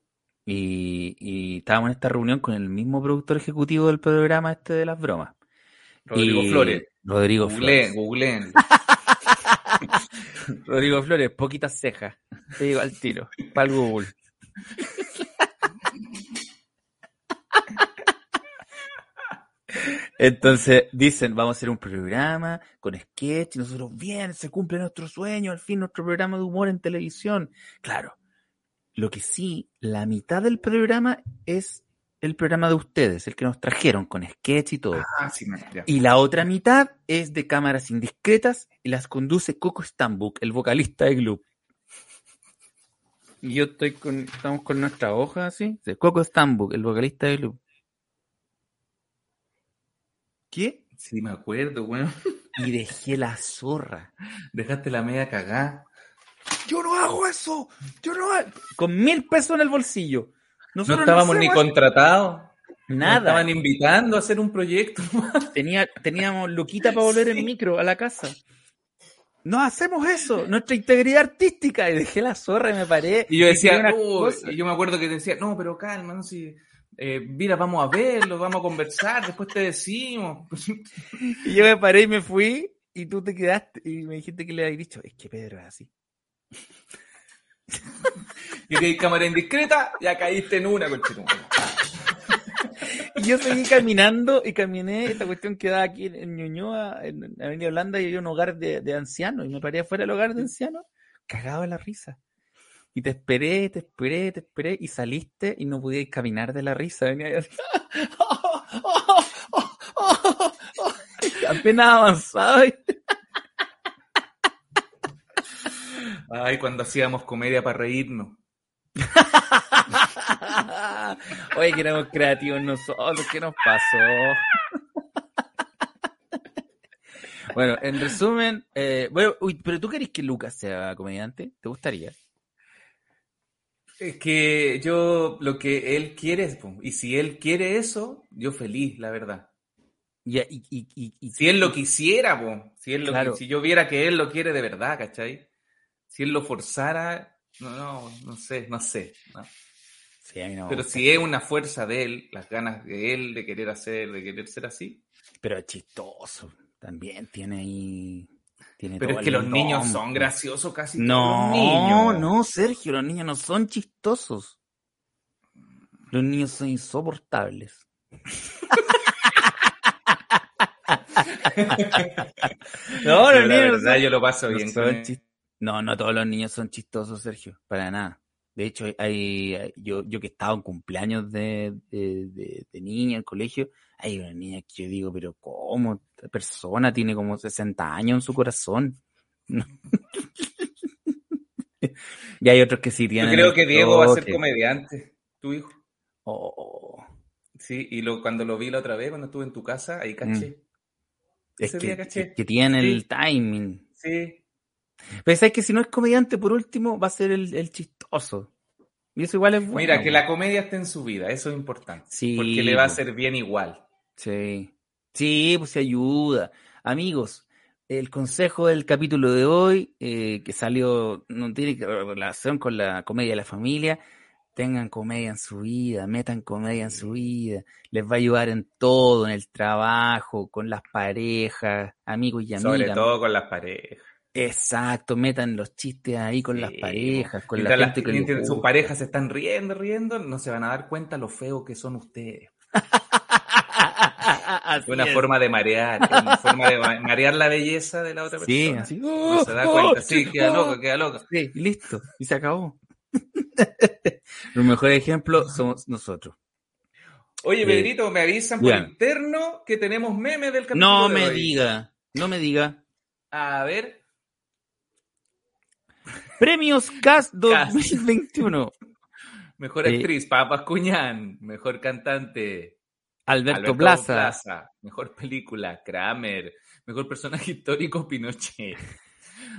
[SPEAKER 4] Y, y estábamos en esta reunión con el mismo productor ejecutivo del programa este de las bromas.
[SPEAKER 2] Rodrigo
[SPEAKER 4] Y-
[SPEAKER 2] Flores.
[SPEAKER 4] Rodrigo
[SPEAKER 2] Googleen,
[SPEAKER 4] Flores.
[SPEAKER 2] googleen.
[SPEAKER 4] Rodrigo Flores, poquitas cejas. Te digo al tiro. Para el Google. Entonces dicen, vamos a hacer un programa con sketch y nosotros, bien, se cumple nuestro sueño, al fin nuestro programa de humor en televisión. Claro, Lo que sí, la mitad del programa es el programa de ustedes, el que nos trajeron con sketch y todo.
[SPEAKER 2] Ah, sí.
[SPEAKER 4] Y la otra mitad es de cámaras indiscretas y las conduce Coco Stambuk, el vocalista de Gloop. Y yo estoy con, estamos con nuestra hoja así. de Coco Stambuk, el vocalista de Gloop. ¿Qué?
[SPEAKER 2] Sí, me acuerdo, weón.
[SPEAKER 4] Y dejé la zorra.
[SPEAKER 2] Dejaste la media cagada.
[SPEAKER 4] Yo no hago eso. Yo no hago... Con mil pesos en el bolsillo.
[SPEAKER 2] No estábamos ni contratados. Nos
[SPEAKER 4] nada.
[SPEAKER 2] estaban invitando a hacer un proyecto.
[SPEAKER 4] Tenía, teníamos Luquita para volver en micro a la casa. No hacemos eso, nuestra integridad artística. Y dejé la zorra y me paré.
[SPEAKER 2] Y yo decía, y yo me acuerdo que decía, no, pero calma, no si, eh, mira, vamos a verlo, vamos a conversar, después te decimos.
[SPEAKER 4] Y yo me paré y me fui. Y tú te quedaste y me dijiste que le habías dicho, es que Pedro es así.
[SPEAKER 2] Y hay cámara indiscreta, ya caíste en una, conchetumare.
[SPEAKER 4] Y yo seguí caminando y caminé. Esta cuestión quedaba aquí en, Ñuñoa, en Avenida Holanda, y había un hogar de, de ancianos. Y me paré afuera del hogar de ancianos, cagado de la risa. Y te esperé, te esperé, te esperé, y saliste y no podías caminar de la risa. Venía así. Apenas avanzaba. y-
[SPEAKER 2] Ay, cuando hacíamos comedia para reírnos.
[SPEAKER 4] Oye, que éramos creativos nosotros, ¿qué nos pasó? bueno, en resumen, eh, bueno, uy, pero tú querés que Lucas sea comediante, ¿te gustaría?
[SPEAKER 2] Es que yo, lo que él quiere, es, y si él quiere eso, yo feliz, la verdad.
[SPEAKER 4] Y, y, y, y- y-
[SPEAKER 2] Si él lo quisiera, po, si, él lo,
[SPEAKER 4] Claro.
[SPEAKER 2] si yo viera que él lo quiere de verdad, ¿cachai? Si él lo forzara, no, no, no sé, no sé. no.
[SPEAKER 4] Sí, a mí no me
[SPEAKER 2] Pero si es una fuerza de él, las ganas de él de querer hacer, de querer ser así.
[SPEAKER 4] Pero es chistoso, también tiene ahí... Tiene
[SPEAKER 2] Pero es que los niños son graciosos casi
[SPEAKER 4] No,
[SPEAKER 2] todos los niños.
[SPEAKER 4] no, Sergio, los niños no son chistosos. Los niños son insoportables. no, los
[SPEAKER 2] la
[SPEAKER 4] niños
[SPEAKER 2] verdad,
[SPEAKER 4] son-
[SPEAKER 2] yo lo paso
[SPEAKER 4] no
[SPEAKER 2] bien
[SPEAKER 4] son No, no todos los niños son chistosos, Sergio, para nada. De hecho, hay, hay- yo, yo que he estado en cumpleaños de, de, de, de niña en el colegio, hay una niña que yo digo, pero ¿cómo? Esta persona tiene como 60 años en su corazón. No. y hay otros que sí
[SPEAKER 2] Yo
[SPEAKER 4] tienen.
[SPEAKER 2] creo
[SPEAKER 4] el
[SPEAKER 2] que Diego va a ser comediante, tu hijo.
[SPEAKER 4] Oh,
[SPEAKER 2] Sí, y lo, cuando lo vi la otra vez, cuando estuve en tu casa, ahí caché.
[SPEAKER 4] es
[SPEAKER 2] Ese
[SPEAKER 4] que,
[SPEAKER 2] día caché.
[SPEAKER 4] es que tiene
[SPEAKER 2] Sí.
[SPEAKER 4] el timing.
[SPEAKER 2] Sí,
[SPEAKER 4] Sabes que si no es comediante, por último, va a ser el, el chistoso. Y eso igual es bueno.
[SPEAKER 2] Mira, que la comedia esté en su vida, eso es importante.
[SPEAKER 4] Sí,
[SPEAKER 2] Porque le va a hacer bien igual.
[SPEAKER 4] Sí. Sí, pues se ayuda. Amigos, el consejo del capítulo de hoy, eh, que salió, no tiene relación con la comedia de la familia, tengan comedia en su vida, metan comedia en su vida, les va a ayudar en todo, en el trabajo, con las parejas, amigos y amigas.
[SPEAKER 2] Sobre todo con las parejas.
[SPEAKER 4] Exacto, metan los chistes ahí con las
[SPEAKER 2] Sí,
[SPEAKER 4] parejas, con la gente
[SPEAKER 2] las-
[SPEAKER 4] que
[SPEAKER 2] sus parejas se están riendo, riendo, no se van a dar cuenta lo feo que son ustedes. Una
[SPEAKER 4] es.
[SPEAKER 2] forma de marear, una forma de ma- marear la belleza de la otra
[SPEAKER 4] Sí,
[SPEAKER 2] persona.
[SPEAKER 4] así.
[SPEAKER 2] No se da
[SPEAKER 4] ¡Oh!
[SPEAKER 2] cuenta, sí,
[SPEAKER 4] ¡Oh!
[SPEAKER 2] queda loco, queda loco.
[SPEAKER 4] Sí, y listo, y se acabó. Los mejores ejemplos somos nosotros.
[SPEAKER 2] Oye,
[SPEAKER 4] Eh,
[SPEAKER 2] Pedrito, me avisan por interno que tenemos memes del capítulo
[SPEAKER 4] No
[SPEAKER 2] de
[SPEAKER 4] me
[SPEAKER 2] hoy.
[SPEAKER 4] diga, no me diga.
[SPEAKER 2] A ver,
[SPEAKER 4] Premios CAS 2021.
[SPEAKER 2] mejor
[SPEAKER 4] Eh,
[SPEAKER 2] actriz, Papas Cuñán. Mejor cantante,
[SPEAKER 4] Alberto,
[SPEAKER 2] Alberto
[SPEAKER 4] Plaza.
[SPEAKER 2] Plaza. Mejor película, Kramer. Mejor personaje histórico, Pinochet.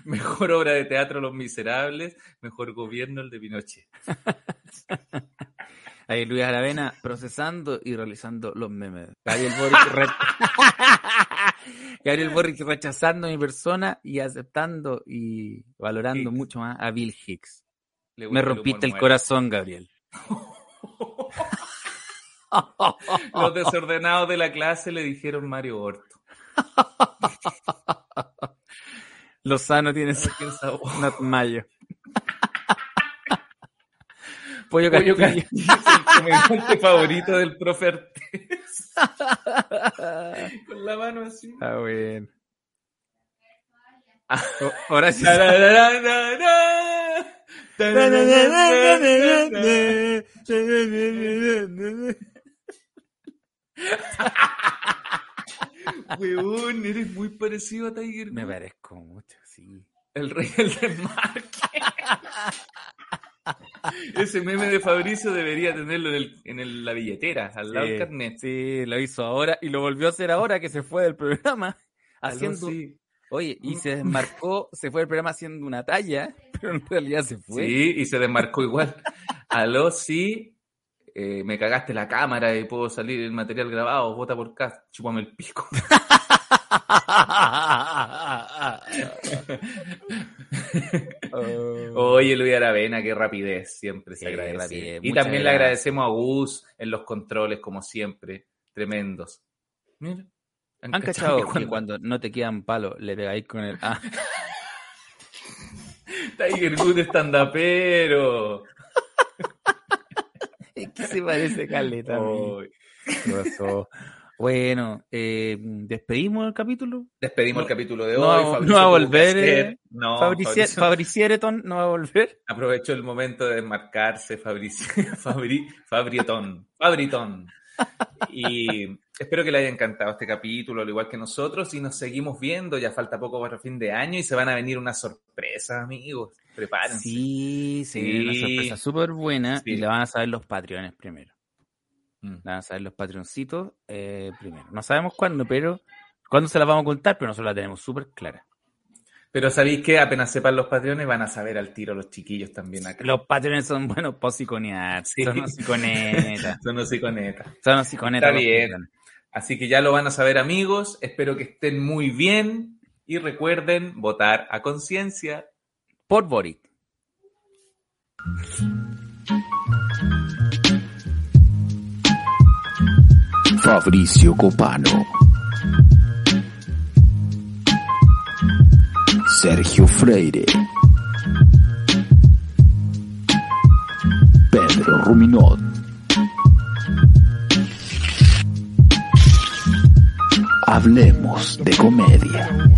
[SPEAKER 2] Mejor obra de teatro, Los Miserables. Mejor gobierno, el de Pinochet.
[SPEAKER 4] Ahí Luis Aravena procesando y realizando los memes. Gabriel Boric, re- Gabriel Boric rechazando a mi persona y aceptando y valorando
[SPEAKER 2] Hicks.
[SPEAKER 4] mucho más a Bill Hicks. Me rompiste el corazón, Gabriel.
[SPEAKER 2] Los desordenados de la clase le dijeron Mario Orto.
[SPEAKER 4] Lozano tiene
[SPEAKER 2] sabor.
[SPEAKER 4] Not Mayo. Pollo
[SPEAKER 2] Pollo
[SPEAKER 4] Castillo.
[SPEAKER 2] Castillo es el comediante favorito del profe Artés. Con la mano así.
[SPEAKER 4] Ah, bueno. O- Ahora sí.
[SPEAKER 2] Weón, eres muy parecido a Tiger
[SPEAKER 4] Me parezco mucho, sí.
[SPEAKER 2] El rey del desmarque. Ese meme de Fabricio debería tenerlo en, el, en el- la billetera, al lado del carnet.
[SPEAKER 4] sí, lo hizo ahora y lo volvió a hacer ahora que se fue del programa. Haciendo. Oye, y se desmarcó, se fue del programa haciendo una talla, pero en realidad se fue.
[SPEAKER 2] Sí, y se desmarcó igual. Aló, sí, eh, me cagaste la cámara y puedo salir el material grabado, vota por acá, chúpame el pico. Oye, Luis Aravena, qué rapidez, siempre se agradece.
[SPEAKER 4] rapidez,
[SPEAKER 2] y
[SPEAKER 4] muchas
[SPEAKER 2] también le agradecemos a Gus en los controles, como siempre, tremendos. Mira,
[SPEAKER 4] ¿Han cachado que
[SPEAKER 2] cuando
[SPEAKER 4] cuando no te quedan palos le pegáis con el... Ah,
[SPEAKER 2] Tiger Woods estandapero.
[SPEAKER 4] es que se parece caleta. a Bueno, eh, ¿despedimos el capítulo?
[SPEAKER 2] Despedimos
[SPEAKER 4] No-
[SPEAKER 2] el capítulo de
[SPEAKER 4] no
[SPEAKER 2] hoy.
[SPEAKER 4] va-
[SPEAKER 2] Fabricio
[SPEAKER 4] no va a volver, eh,
[SPEAKER 2] No,
[SPEAKER 4] Fabrici-
[SPEAKER 2] Fabricio
[SPEAKER 4] no va a volver.
[SPEAKER 2] aprovechó el momento de desmarcarse, Fabricio, Fabri, Fabrietón, Fabritón. Y espero que le haya encantado este capítulo, al igual que nosotros, y nos seguimos viendo. Ya falta poco para fin de año y se van a venir unas sorpresas, amigos. Prepárense.
[SPEAKER 4] Sí,
[SPEAKER 2] Sí.
[SPEAKER 4] viene una sorpresa súper buena
[SPEAKER 2] Sí.
[SPEAKER 4] y la van a saber los Patreones primero.
[SPEAKER 2] Mm.
[SPEAKER 4] Van a saber los Patreoncitos eh, primero. No sabemos cuándo, pero cuándo se las vamos a contar, pero nosotros la tenemos súper clara.
[SPEAKER 2] Pero sabéis que apenas sepan los patrones, van a saber al tiro los chiquillos también acá.
[SPEAKER 4] Los Patreones son buenos para psiconear,
[SPEAKER 2] Sí.
[SPEAKER 4] son los psiconetas,
[SPEAKER 2] Son los iconetas.
[SPEAKER 4] son los psiconetas.
[SPEAKER 2] Está
[SPEAKER 4] los
[SPEAKER 2] bien. Así que ya lo van a saber, amigos. Espero que estén muy bien. Y recuerden votar a conciencia.
[SPEAKER 4] Por Boric.
[SPEAKER 1] Fabricio Copano. Sergio Freire. Pedro Ruminot. Hablemos de comedia.